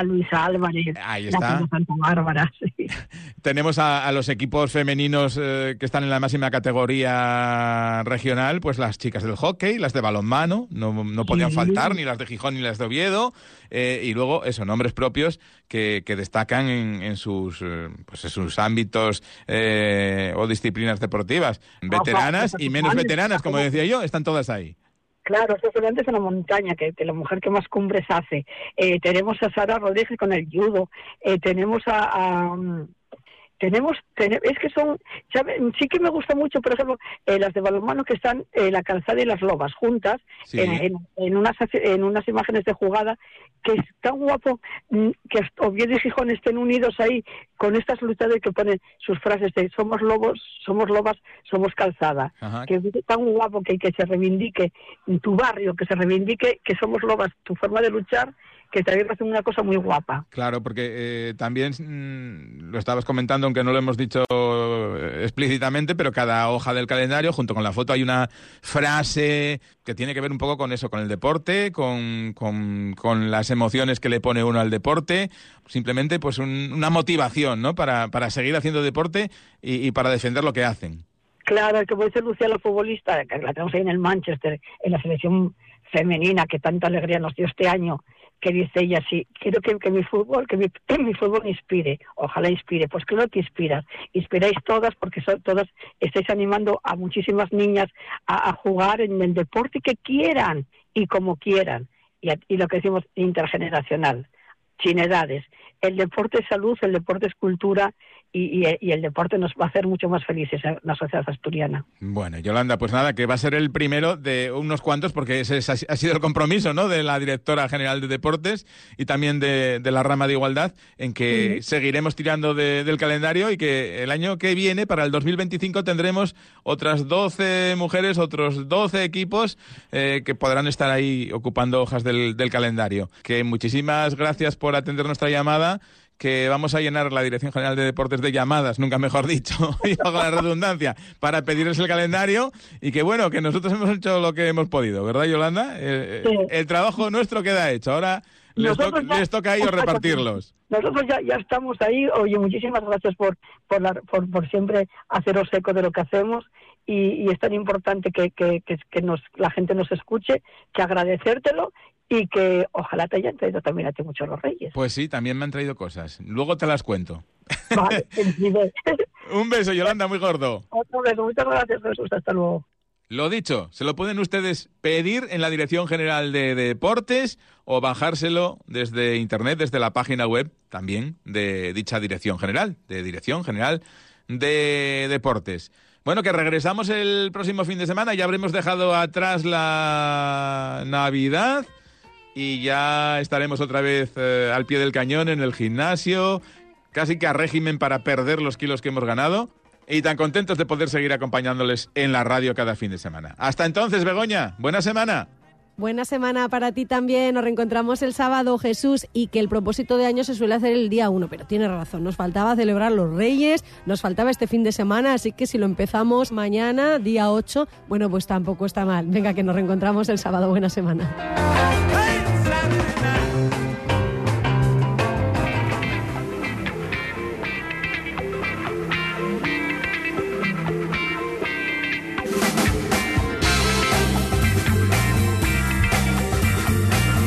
S13: Luis Álvarez,
S12: ahí está.
S13: Peña Santa Bárbara, sí. *laughs*
S12: Tenemos a, a los equipos femeninos eh, que están en la máxima categoría regional, pues las chicas del hockey, las de balonmano, no, no podían
S13: Sí.
S12: faltar, ni las de Gijón ni las de Oviedo, eh, y luego eso, nombres propios que, que destacan en, en sus, pues en sus ámbitos o disciplinas deportivas. Veteranas y menos veteranas, como decía yo, están todas ahí.
S13: Claro, esto antes en la montaña, que, la mujer que más cumbres hace. Eh, tenemos a Sara Rodríguez con el judo. Eh, tenemos a, a, mm, tenemos, tene- es que son, ¿sabe? sí que me gusta mucho, por ejemplo, eh, las de balonmano que están eh, la calzada y las lobas juntas
S12: Sí.
S13: en, en- en unas, en unas imágenes de jugada, que es tan guapo mm, que Oviedo y Gijón estén unidos ahí con estas luchadores que ponen sus frases de somos lobos, somos lobas, somos calzada.
S12: Ajá.
S13: Que es tan guapo que, que se reivindique en tu barrio, que se reivindique que somos lobas, tu forma de luchar, que también hace una cosa muy guapa.
S12: Claro, porque eh, también mm, lo estabas comentando, aunque no lo hemos dicho eh, explícitamente, pero cada hoja del calendario, junto con la foto, hay una frase que tiene que ver un poco con eso, con el deporte, con, con- con las emociones que le pone uno al deporte, simplemente pues un- una motivación, ¿no? Para, para seguir haciendo deporte y, y para defender lo que hacen.
S13: Claro, que puede ser Lucía la futbolista, que la tenemos ahí en el Manchester, en la selección femenina que tanta alegría nos dio este año, que dice ella sí, quiero que, que mi fútbol, que mi, *clears throat* mi fútbol inspire, ojalá inspire, pues claro que inspiras, inspiráis todas porque son, todas estáis animando a muchísimas niñas a, a jugar en el deporte que quieran y como quieran, y, y lo que decimos intergeneracional, sin edades. El deporte es salud, el deporte es cultura y, y- y el deporte nos va a hacer mucho más felices en la sociedad asturiana.
S12: Bueno, Yolanda, pues nada, que va a ser el primero de unos cuantos, porque ese es- ha sido el compromiso ¿no? de la directora general de deportes y también de, de la rama de igualdad, en que seguiremos tirando de- del calendario y que el año que viene, para el 2025, tendremos otras 12 mujeres, otros 12 equipos eh, que podrán estar ahí ocupando hojas del, del calendario. Que muchísimas gracias por atender nuestra llamada que vamos a llenar la Dirección General de Deportes de llamadas, nunca mejor dicho, *laughs* y hago la redundancia, para pedirles el calendario y que bueno, que nosotros hemos hecho lo que hemos podido, ¿verdad, Yolanda? Eh,
S13: Sí.
S12: El trabajo nuestro queda hecho, ahora les, to-
S13: ya-
S12: les toca a ellos repartirlos.
S13: Nosotros ya, ya estamos ahí. Oye, muchísimas gracias por, por, la- por, por siempre haceros eco de lo que hacemos y, y es tan importante que, que, que, que nos, la gente nos escuche, que agradecértelo y que ojalá te hayan traído también a ti mucho los reyes.
S12: Pues sí, también me han traído cosas. Luego te las cuento. *laughs*
S13: Vale, entendido. *laughs*
S12: Un beso, Yolanda, muy gordo.
S13: Otro beso. Muchas gracias, Jesús. Hasta luego.
S12: Lo dicho, se lo pueden ustedes pedir en la Dirección General de Deportes o bajárselo desde Internet, desde la página web también de dicha Dirección General, de Dirección General de Deportes. Bueno, que regresamos el próximo fin de semana, ya habremos dejado atrás la Navidad y ya estaremos otra vez eh, al pie del cañón en el gimnasio, casi que a régimen para perder los kilos que hemos ganado. Y tan contentos de poder seguir acompañándoles en la radio cada fin de semana. Hasta entonces, Begoña, buena semana.
S2: Buena semana para ti también. Nos reencontramos el sábado, Jesús, y que el propósito de año se suele hacer el día 1, pero tiene razón. Nos faltaba celebrar los Reyes, nos faltaba este fin de semana, así que si lo empezamos mañana, día 8, bueno, pues tampoco está mal. Venga, que nos reencontramos el sábado. Buena semana. planet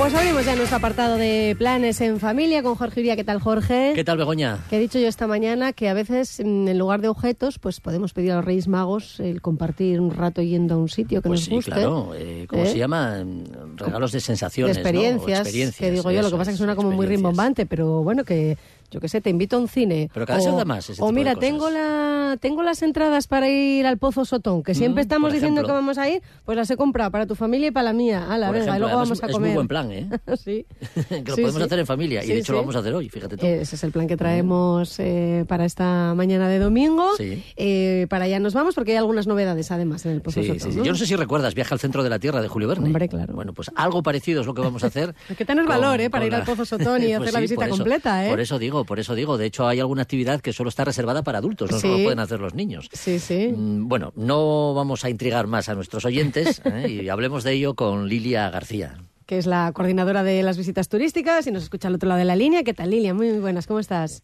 S2: Pues abrimos ya nuestro apartado de planes en familia con Jorge Uría. ¿Qué tal, Jorge?
S14: ¿Qué tal, Begoña?
S2: Que he dicho yo esta mañana que a veces mm, en lugar de objetos, pues podemos pedir a los Reyes Magos el compartir un rato yendo a un sitio que
S14: Pues
S2: nos
S14: sí,
S2: guste.
S14: claro. eh, ¿Cómo
S2: ¿Eh?
S14: se llama? Mm, Regalos de
S2: de
S14: sensaciones. ¿no?
S2: Experiencias,
S14: experiencias,
S2: que digo yo, lo que pasa es que suena como muy rimbombante, pero bueno, que yo qué sé, te invito a un cine.
S14: Pero cada vez se da más ese
S2: O
S14: tipo de
S2: mira,
S14: cosas.
S2: tengo la tengo las entradas para ir al Pozo Sotón, que siempre
S14: Mm,
S2: estamos
S14: por
S2: diciendo que vamos a ir, pues las he comprado para tu familia y para la mía. Ala,
S14: Por
S2: venga, y
S14: ejemplo,
S2: luego
S14: además
S2: vamos a
S14: es
S2: comer.
S14: muy buen plan, ¿eh? *laughs*
S2: sí. *laughs*
S14: que lo
S2: Sí,
S14: podemos
S2: sí.
S14: hacer en familia.
S2: Sí,
S14: y de hecho lo vamos a hacer hoy, fíjate tú.
S2: Ese es el plan que traemos eh, para esta mañana de domingo.
S14: Sí.
S2: Eh, para allá nos vamos porque hay algunas novedades además en el Pozo Sotón,
S14: sí, sí.
S2: ¿no?
S14: Yo no sé si recuerdas Viaje al centro de la Tierra de Julio Verne.
S2: Hombre, claro.
S14: Bueno, pues algo parecido es lo que vamos a hacer. *laughs*
S2: Hay que tener valor, ¿eh? Para ir al
S14: la-
S2: Pozo Sotón y
S14: Pues
S2: hacer la visita completa, ¿eh?
S14: Por eso digo, por eso digo. De hecho, hay alguna actividad que solo está reservada para adultos, no
S2: Sí.
S14: solo pueden hacer los niños.
S2: Sí, sí.
S14: Mm, Bueno, no vamos a intrigar más a nuestros oyentes *laughs* ¿eh? y hablemos de ello con Lilia García.
S2: que es la coordinadora de las visitas turísticas y nos escucha al otro lado de la línea. ¿Qué tal, Lilia? Muy, muy buenas, ¿cómo estás?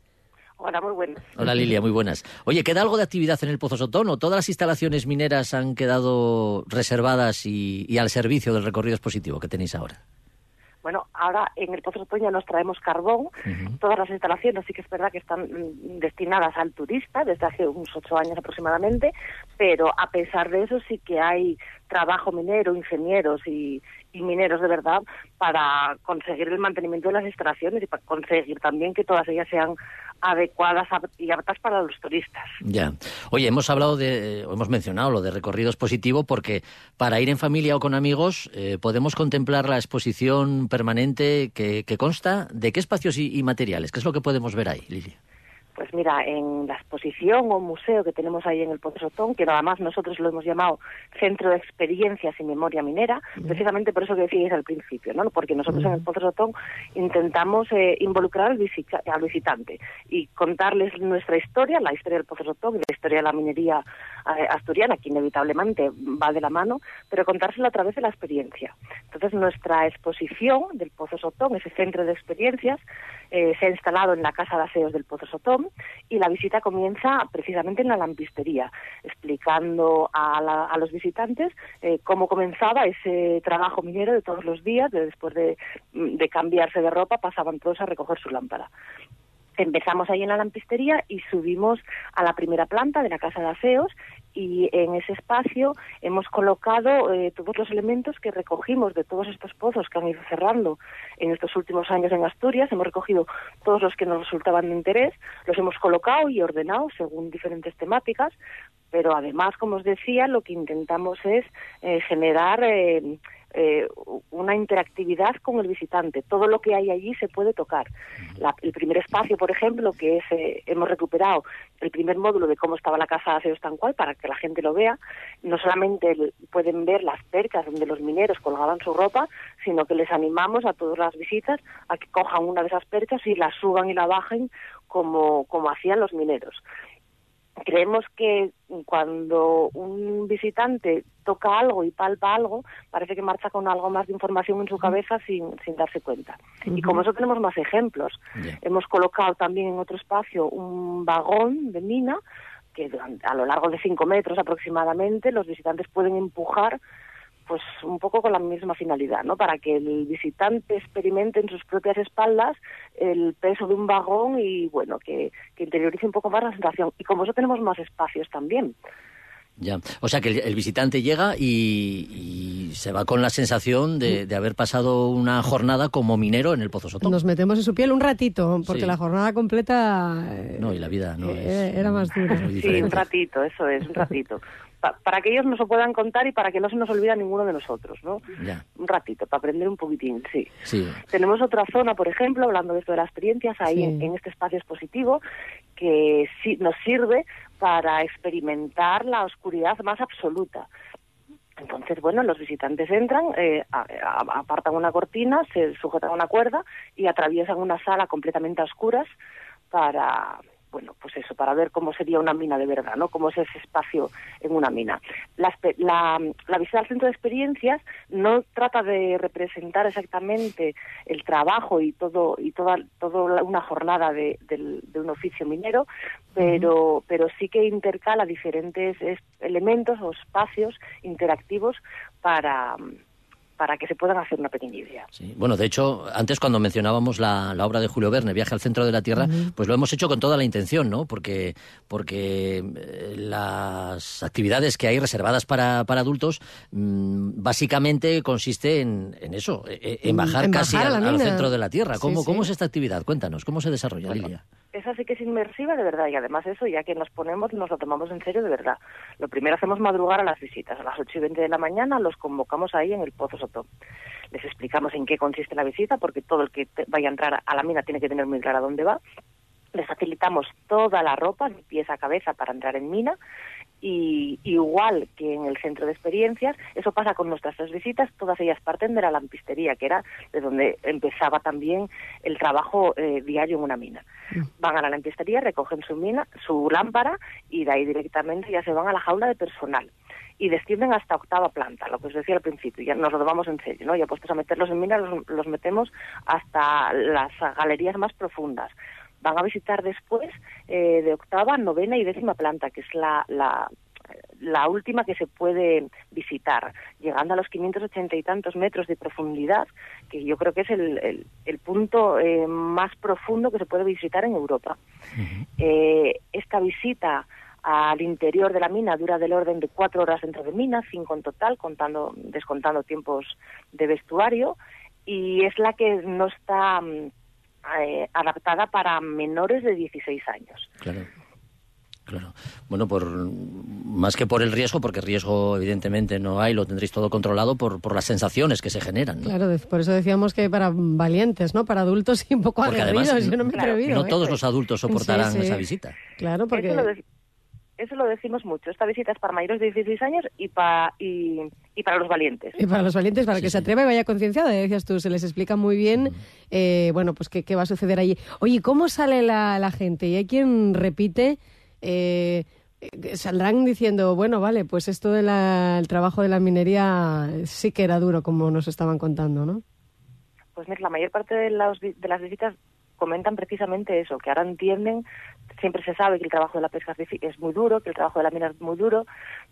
S15: Hola, muy buenas.
S14: Hola Lilia, muy buenas. Oye, ¿queda algo de actividad en el Pozo Sotón o todas las instalaciones mineras han quedado reservadas y, y al servicio del recorrido expositivo que tenéis ahora?
S15: Bueno, ahora en el Pozo Otoño nos traemos carbón. Todas las instalaciones sí que es verdad que están mm, destinadas al turista desde hace unos ocho años aproximadamente. pero a pesar de eso sí que hay trabajo minero, ingenieros y, y mineros de verdad para conseguir el mantenimiento de las instalaciones y para conseguir también que todas ellas sean adecuadas y aptas para los turistas.
S14: Ya. Oye, hemos hablado de, hemos mencionado lo de recorridos positivo porque para ir en familia o con amigos eh, podemos contemplar la exposición permanente que, que, consta de qué espacios y, y materiales. ¿Qué es lo que podemos ver ahí, Lilia?
S15: Pues mira, en la exposición o museo que tenemos ahí en el Pozo Sotón, que nada más nosotros lo hemos llamado Centro de Experiencias y Memoria Minera, precisamente por eso que decíais al principio, ¿no? Porque nosotros en el Pozo Sotón intentamos eh, involucrar al, visita al, visitante y contarles nuestra historia, la historia del Pozo Sotón y la historia de la minería eh, asturiana, que inevitablemente va de la mano, pero contárselo a través de la experiencia. Entonces, nuestra exposición del Pozo Sotón, ese centro de experiencias, eh, se ha instalado en la Casa de Aseos del Pozo Sotón y la visita comienza precisamente en la lampistería, explicando a, la, a los visitantes eh, cómo comenzaba ese trabajo minero de todos los días, de después de, de cambiarse de ropa, pasaban todos a recoger su lámpara empezamos ahí en la lampistería y subimos a la primera planta de la casa de aseos y en ese espacio hemos colocado eh, todos los elementos que recogimos de todos estos pozos que han ido cerrando en estos últimos años en Asturias. Hemos recogido todos los que nos resultaban de interés, los hemos colocado y ordenado según diferentes temáticas, pero además, como os decía, lo que intentamos es eh, generar eh, eh, una interactividad con el visitante. Todo lo que hay allí se puede tocar. La, el primer espacio, por ejemplo, que es, eh, hemos recuperado el primer módulo de cómo estaba la casa de aseos tan cual para que la gente lo vea, no solamente el, pueden ver las percas donde los mineros colgaban su ropa, sino que les animamos a todas las visitas a que cojan una de esas percas y la suban y la bajen como, como hacían los mineros creemos que cuando un visitante toca algo y palpa algo, parece que marcha con algo más de información en su cabeza sin, sin darse cuenta. Uh -huh. Y como eso tenemos más ejemplos. Yeah. Hemos colocado también en otro espacio un vagón de mina que a lo largo de cinco metros aproximadamente los visitantes pueden empujar pues un poco con la misma finalidad, ¿no? Para que el visitante experimente en sus propias espaldas el peso de un vagón y, bueno, que, que interiorice un poco más la sensación. Y como eso tenemos más espacios también.
S14: Ya, o sea que el, el visitante llega y, y, se va con la sensación de, de, haber pasado una jornada como minero en el Pozo Sotón.
S2: Nos metemos en su piel un ratito, porque sí. la jornada completa...
S14: Eh, no, y la vida no
S2: eh,
S14: es...
S2: Era más dura.
S15: Sí, un ratito, eso es, un ratito. Pa para que ellos nos lo puedan contar y para que no se nos olvide a ninguno de nosotros, ¿no?
S14: Ya.
S15: Un ratito, para aprender un poquitín, sí.
S14: sí.
S15: Tenemos otra zona, por ejemplo, hablando de esto de las experiencias, ahí sí. en, en, este espacio expositivo, que sí, nos sirve para experimentar la oscuridad más absoluta. Entonces, bueno, los visitantes entran, eh, apartan una cortina, se sujetan a una cuerda y atraviesan una sala completamente a oscuras para, bueno, pues eso, para ver cómo sería una mina de verdad, ¿no? Cómo es ese espacio en una mina. La, la, la, visita al centro de experiencias no trata de representar exactamente el trabajo y todo y toda, toda una jornada de, de, de un oficio minero, pero, uh -huh. pero sí que intercala diferentes elementos o espacios interactivos para para que se puedan hacer una pequeña idea.
S14: Sí. Bueno, de hecho, antes cuando mencionábamos la, la, obra de Julio Verne, Viaje al centro de la Tierra, uh -huh. pues lo hemos hecho con toda la intención, ¿no? Porque, porque eh, las actividades que hay reservadas para, para adultos mmm, básicamente consiste en, en eso, e, en bajar, en casi bajar al, al, centro de la Tierra. ¿Cómo, sí, ¿Cómo es esta actividad? Cuéntanos, ¿cómo se desarrolla, bueno, Lilia?
S15: esa sí que es inmersiva de verdad y además eso ya que nos ponemos nos lo tomamos en serio de verdad. Lo primero hacemos madrugar a las visitas, a las 8 y 20 de la mañana los convocamos ahí en el Pozo Soto. Les explicamos en qué consiste la visita porque todo el que vaya a entrar a la mina tiene que tener muy clara dónde va. Les facilitamos toda la ropa de pies a cabeza para entrar en mina y igual que en el centro de experiencias, eso pasa con nuestras tres visitas, todas ellas parten de la lampistería, que era de donde empezaba también el trabajo eh, diario en una mina. Mm. Van a la lampistería, recogen su mina, su lámpara y de ahí directamente ya se van a la jaula de personal y descienden hasta octava planta, lo que os decía al principio, ya nos lo tomamos en serio, ¿no? Ya puestos a meterlos en mina, los, los metemos hasta las galerías más profundas van a visitar después eh, de octava, novena y décima planta, que es la, la, la última que se puede visitar, llegando a los 580 y tantos metros de profundidad, que yo creo que es el, el, el punto eh, más profundo que se puede visitar en Europa. Uh -huh. eh, esta visita al interior de la mina dura del orden de cuatro horas dentro de mina, cinco en total, contando, descontando tiempos de vestuario, y es la que no está mm, eh, adaptada para menores de 16 años.
S14: Claro. Claro. Bueno, por más que por el riesgo, porque riesgo evidentemente no hay, lo tendréis todo controlado por, por las sensaciones que se generan. ¿no?
S2: Claro, por eso decíamos que para valientes, ¿no? Para adultos y un poco
S14: Porque
S2: aguerridos.
S14: además
S2: Yo no me he
S15: Claro,
S2: atrevido.
S14: no
S2: ¿eh?
S14: todos los adultos soportarán
S2: Sí, sí.
S14: esa visita.
S2: Claro, porque...
S15: Eso lo, decimos mucho. Esta visita es para mayores de 16 años y, pa- y, y para los valientes.
S2: Y para los valientes, para que se atreva y vaya concienciada, decías tú, se les explica muy bien, eh, bueno, pues qué, qué va a suceder allí. Oye, ¿cómo sale la, la gente? Y hay quien repite, eh, eh, saldrán diciendo, bueno, vale, pues esto del trabajo de la minería sí que era duro, como nos estaban contando, ¿no?
S15: Pues mira, la mayor parte de, las vi- de las visitas comentan precisamente eso, que ahora entienden, siempre se sabe que el trabajo de la pesca es muy duro, que el trabajo de la mina es muy duro,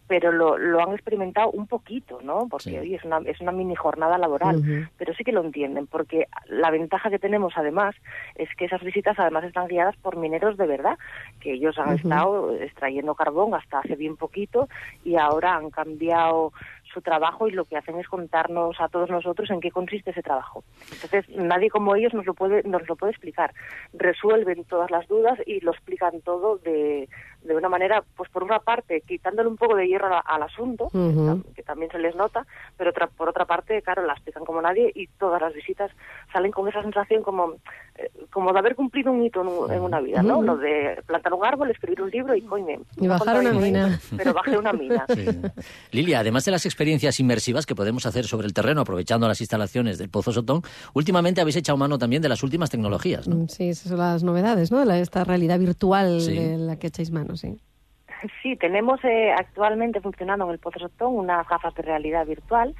S15: pero lo, lo han experimentado un poquito, ¿no? Porque oye, es una, es una mini jornada laboral, pero sí que lo entienden, porque la ventaja que tenemos además es que esas visitas además están guiadas por mineros de verdad, que ellos han estado extrayendo carbón hasta hace bien poquito y ahora han cambiado su trabajo y lo que hacen es contarnos a todos nosotros en qué consiste ese trabajo. Entonces, nadie como ellos nos lo puede nos lo puede explicar. Resuelven todas las dudas y lo explican todo de, de una manera, pues por una parte, quitándole un poco de hierro a- al asunto,
S2: Ujú.
S15: que también se les nota, pero otra, por otra parte, claro, la explican como nadie y todas las visitas salen con esa sensación como, eh, como de haber cumplido un hito en, un- en una vida, ¿no?
S2: Ujú.
S15: Lo de plantar un árbol, escribir un libro y, coño,
S2: Y bajar una mina.
S15: Pero bajé una mina.
S14: Lilia, además de las experiencias inmersivas que podemos hacer sobre el terreno aprovechando las instalaciones del Pozo Sotón, últimamente habéis echado mano también de las últimas tecnologías, ¿no?
S2: Sí, esas son las novedades, ¿no? De la- esta realidad virtual
S14: Sí.
S2: de la que echáis mano, sí.
S15: Sí, tenemos eh, actualmente funcionando en el Pozo Sotón unas gafas de realidad virtual,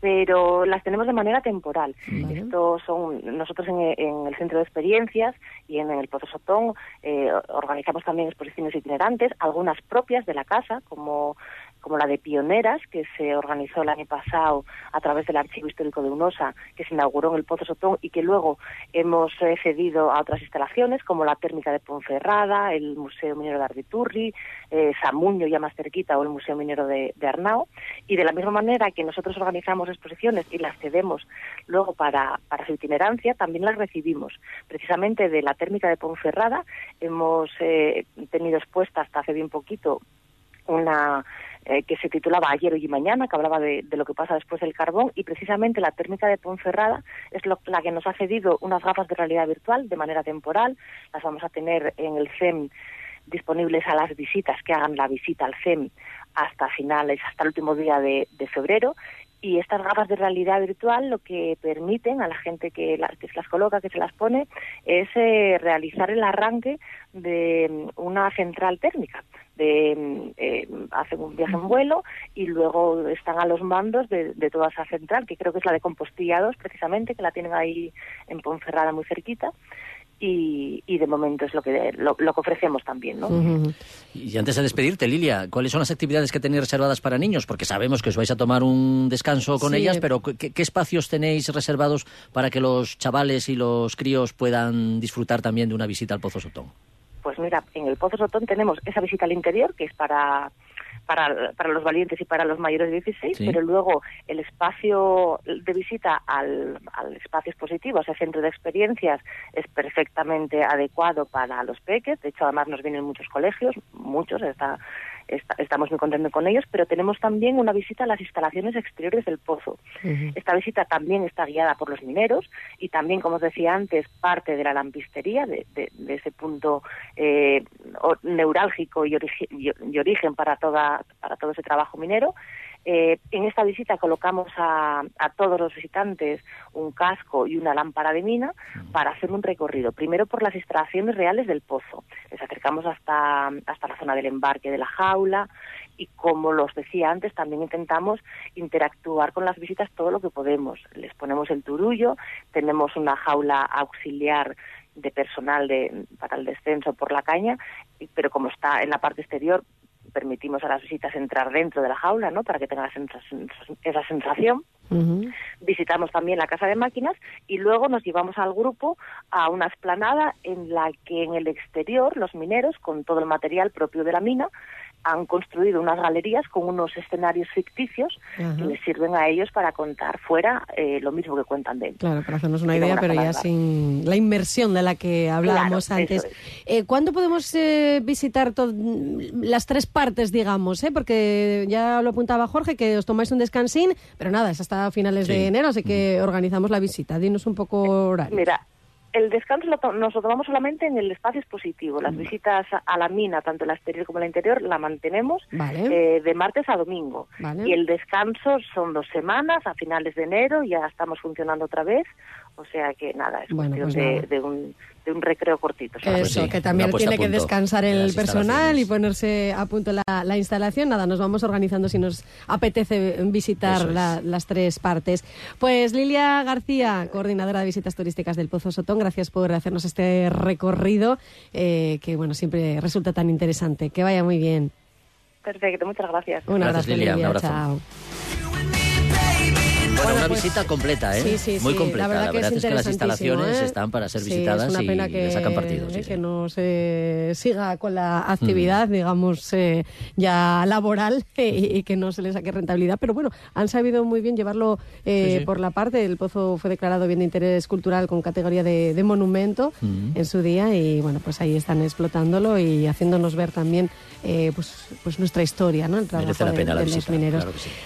S15: pero las tenemos de manera temporal. Esto son nosotros en, en el centro de experiencias y en, el Pozo Sotón eh, organizamos también exposiciones itinerantes, algunas propias de la casa, como como la de Pioneras, que se organizó el año pasado a través del Archivo Histórico de Unosa, que se inauguró en el Pozo Sotón y que luego hemos eh, cedido a otras instalaciones, como la Térmica de Ponferrada, el Museo Minero de Arbiturri, eh, Samuño, ya más cerquita, o el Museo Minero de, de Arnao. Y de la misma manera que nosotros organizamos exposiciones y las cedemos luego para, para su itinerancia, también las recibimos. Precisamente de la Térmica de Ponferrada hemos eh, tenido expuesta hasta hace bien poquito una eh, que se titulaba Ayer, Hoy y Mañana, que hablaba de, lo que pasa después del carbón, y precisamente la térmica de Ponferrada es lo- la que nos ha cedido unas gafas de realidad virtual de manera temporal. Las vamos a tener en el CEM disponibles a las visitas que hagan la visita al CEM hasta finales, hasta el último día de febrero. Y estas gafas de realidad virtual lo que permiten a la gente que, la- que se las coloca, que se las pone, es eh, realizar el arranque de mm, una central térmica. De, mm, eh, hacen un viaje en vuelo y luego están a los mandos de, de toda esa central, que creo que es la de Compostilla 2, precisamente, que la tienen ahí en Ponferrada muy cerquita. Y, y de momento es lo que, lo, lo que ofrecemos también, ¿no?
S14: Y antes de despedirte, Lilia, ¿cuáles son las actividades que tenéis reservadas para niños? Porque sabemos que os vais a tomar un descanso con
S2: Sí.
S14: ellas, pero ¿qué, qué espacios tenéis reservados para que los chavales y los críos puedan disfrutar también de una visita al Pozo Sotón?
S15: Pues mira, en el Pozo Sotón tenemos esa visita al interior, que es para, para, para los valientes y para los mayores de 16,
S16: Sí.
S15: pero luego el espacio de visita al, al espacio expositivo, ese centro de experiencias, es perfectamente adecuado para los peques. De hecho, además nos vienen muchos colegios, muchos, está, está- estamos muy contentos con ellos, pero tenemos también una visita a las instalaciones exteriores del pozo. Esta visita también está guiada por los mineros y también, como os decía antes, parte de la lampistería, de, de- de ese punto eh, neurálgico y, origi- y- y origen para, toda, para todo ese trabajo minero. Eh, en esta visita colocamos a, a todos los visitantes un casco y una lámpara de mina para hacer un recorrido, primero por las instalaciones reales del pozo. Les acercamos hasta, hasta la zona del embarque de la jaula y como los decía antes, también intentamos interactuar con las visitas todo lo que podemos. Les ponemos el turullo, tenemos una jaula auxiliar de personal de, para el descenso por la caña, pero como está en la parte exterior, permitimos a las visitas entrar dentro de la jaula, ¿no? Para que tengan esa sensación. Visitamos también la casa de máquinas y luego nos llevamos al grupo a una esplanada en la que en el exterior los mineros, con todo el material propio de la mina, han construido unas galerías con unos escenarios ficticios que les sirven a ellos para contar fuera eh, lo mismo que cuentan dentro.
S2: Claro, para hacernos una idea, pero ya sin la inmersión de la que hablábamos antes. Eh, ¿Cuándo podemos eh, visitar las tres partes, digamos? Porque ya lo apuntaba Jorge, que os tomáis un descansín, pero nada, es hasta finales de enero, así que organizamos la visita. Dinos un poco horario.
S15: Mira, el descanso lo nos lo tomamos solamente en el espacio expositivo. Las visitas a la mina, tanto la exterior como la interior, la mantenemos eh, de martes a domingo. Y el descanso son dos semanas, a finales de enero, ya estamos funcionando otra vez. O sea que nada, es cuestión pues de, un, de un recreo cortito.
S2: Eso, que también tiene que descansar el personal y ponerse a punto la, instalación. Nada, nos vamos organizando si nos apetece visitar las tres partes. Pues Lilia García, coordinadora de visitas turísticas del Pozo Sotón, gracias por hacernos este recorrido eh, que bueno siempre resulta tan interesante. Que vaya muy bien.
S15: Perfecto, muchas gracias.
S14: Un
S15: abrazo,
S14: Lilia, Un abrazo. Chao. Bueno, una pues, visita completa, ¿eh?
S2: Sí, sí,
S14: Muy completa.
S2: La verdad,
S14: es, que las instalaciones
S2: ¿eh?
S14: están para ser visitadas y le sacan partido.
S2: que no se siga con la actividad, mm. digamos, eh, ya laboral *laughs* y, que no se le saque rentabilidad. Pero bueno, han sabido muy bien llevarlo eh, por la parte. El pozo fue declarado bien de interés cultural con categoría de, monumento mm. en su día y bueno, pues ahí están explotándolo y haciéndonos ver también pues, pues nuestra historia, ¿no? El trabajo
S14: la pena
S2: de,
S14: la
S2: los mineros.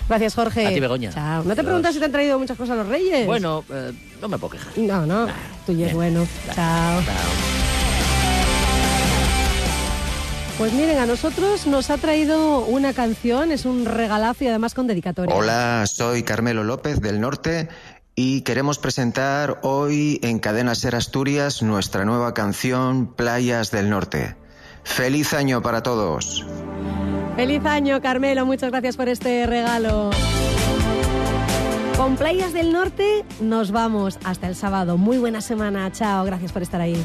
S2: Gracias, Jorge.
S14: A ti, Begoña.
S2: Chao. ¿No te preguntas si te han traído muchas cosas los reyes?
S14: Bueno, eh, no me puedo quejar.
S2: No, no, tuyo es bueno. Chao. Pues miren, a nosotros nos ha traído una canción, es un regalazo y además con dedicatoria.
S16: Hola, soy Carmelo López del Norte y queremos presentar hoy en Cadena Ser Asturias nuestra nueva canción Playas del Norte. Feliz año para todos.
S2: Feliz año, Carmelo, muchas gracias por este regalo. Con Playas del Norte nos vamos hasta el sábado. Muy buena semana. Chao. Gracias por estar ahí.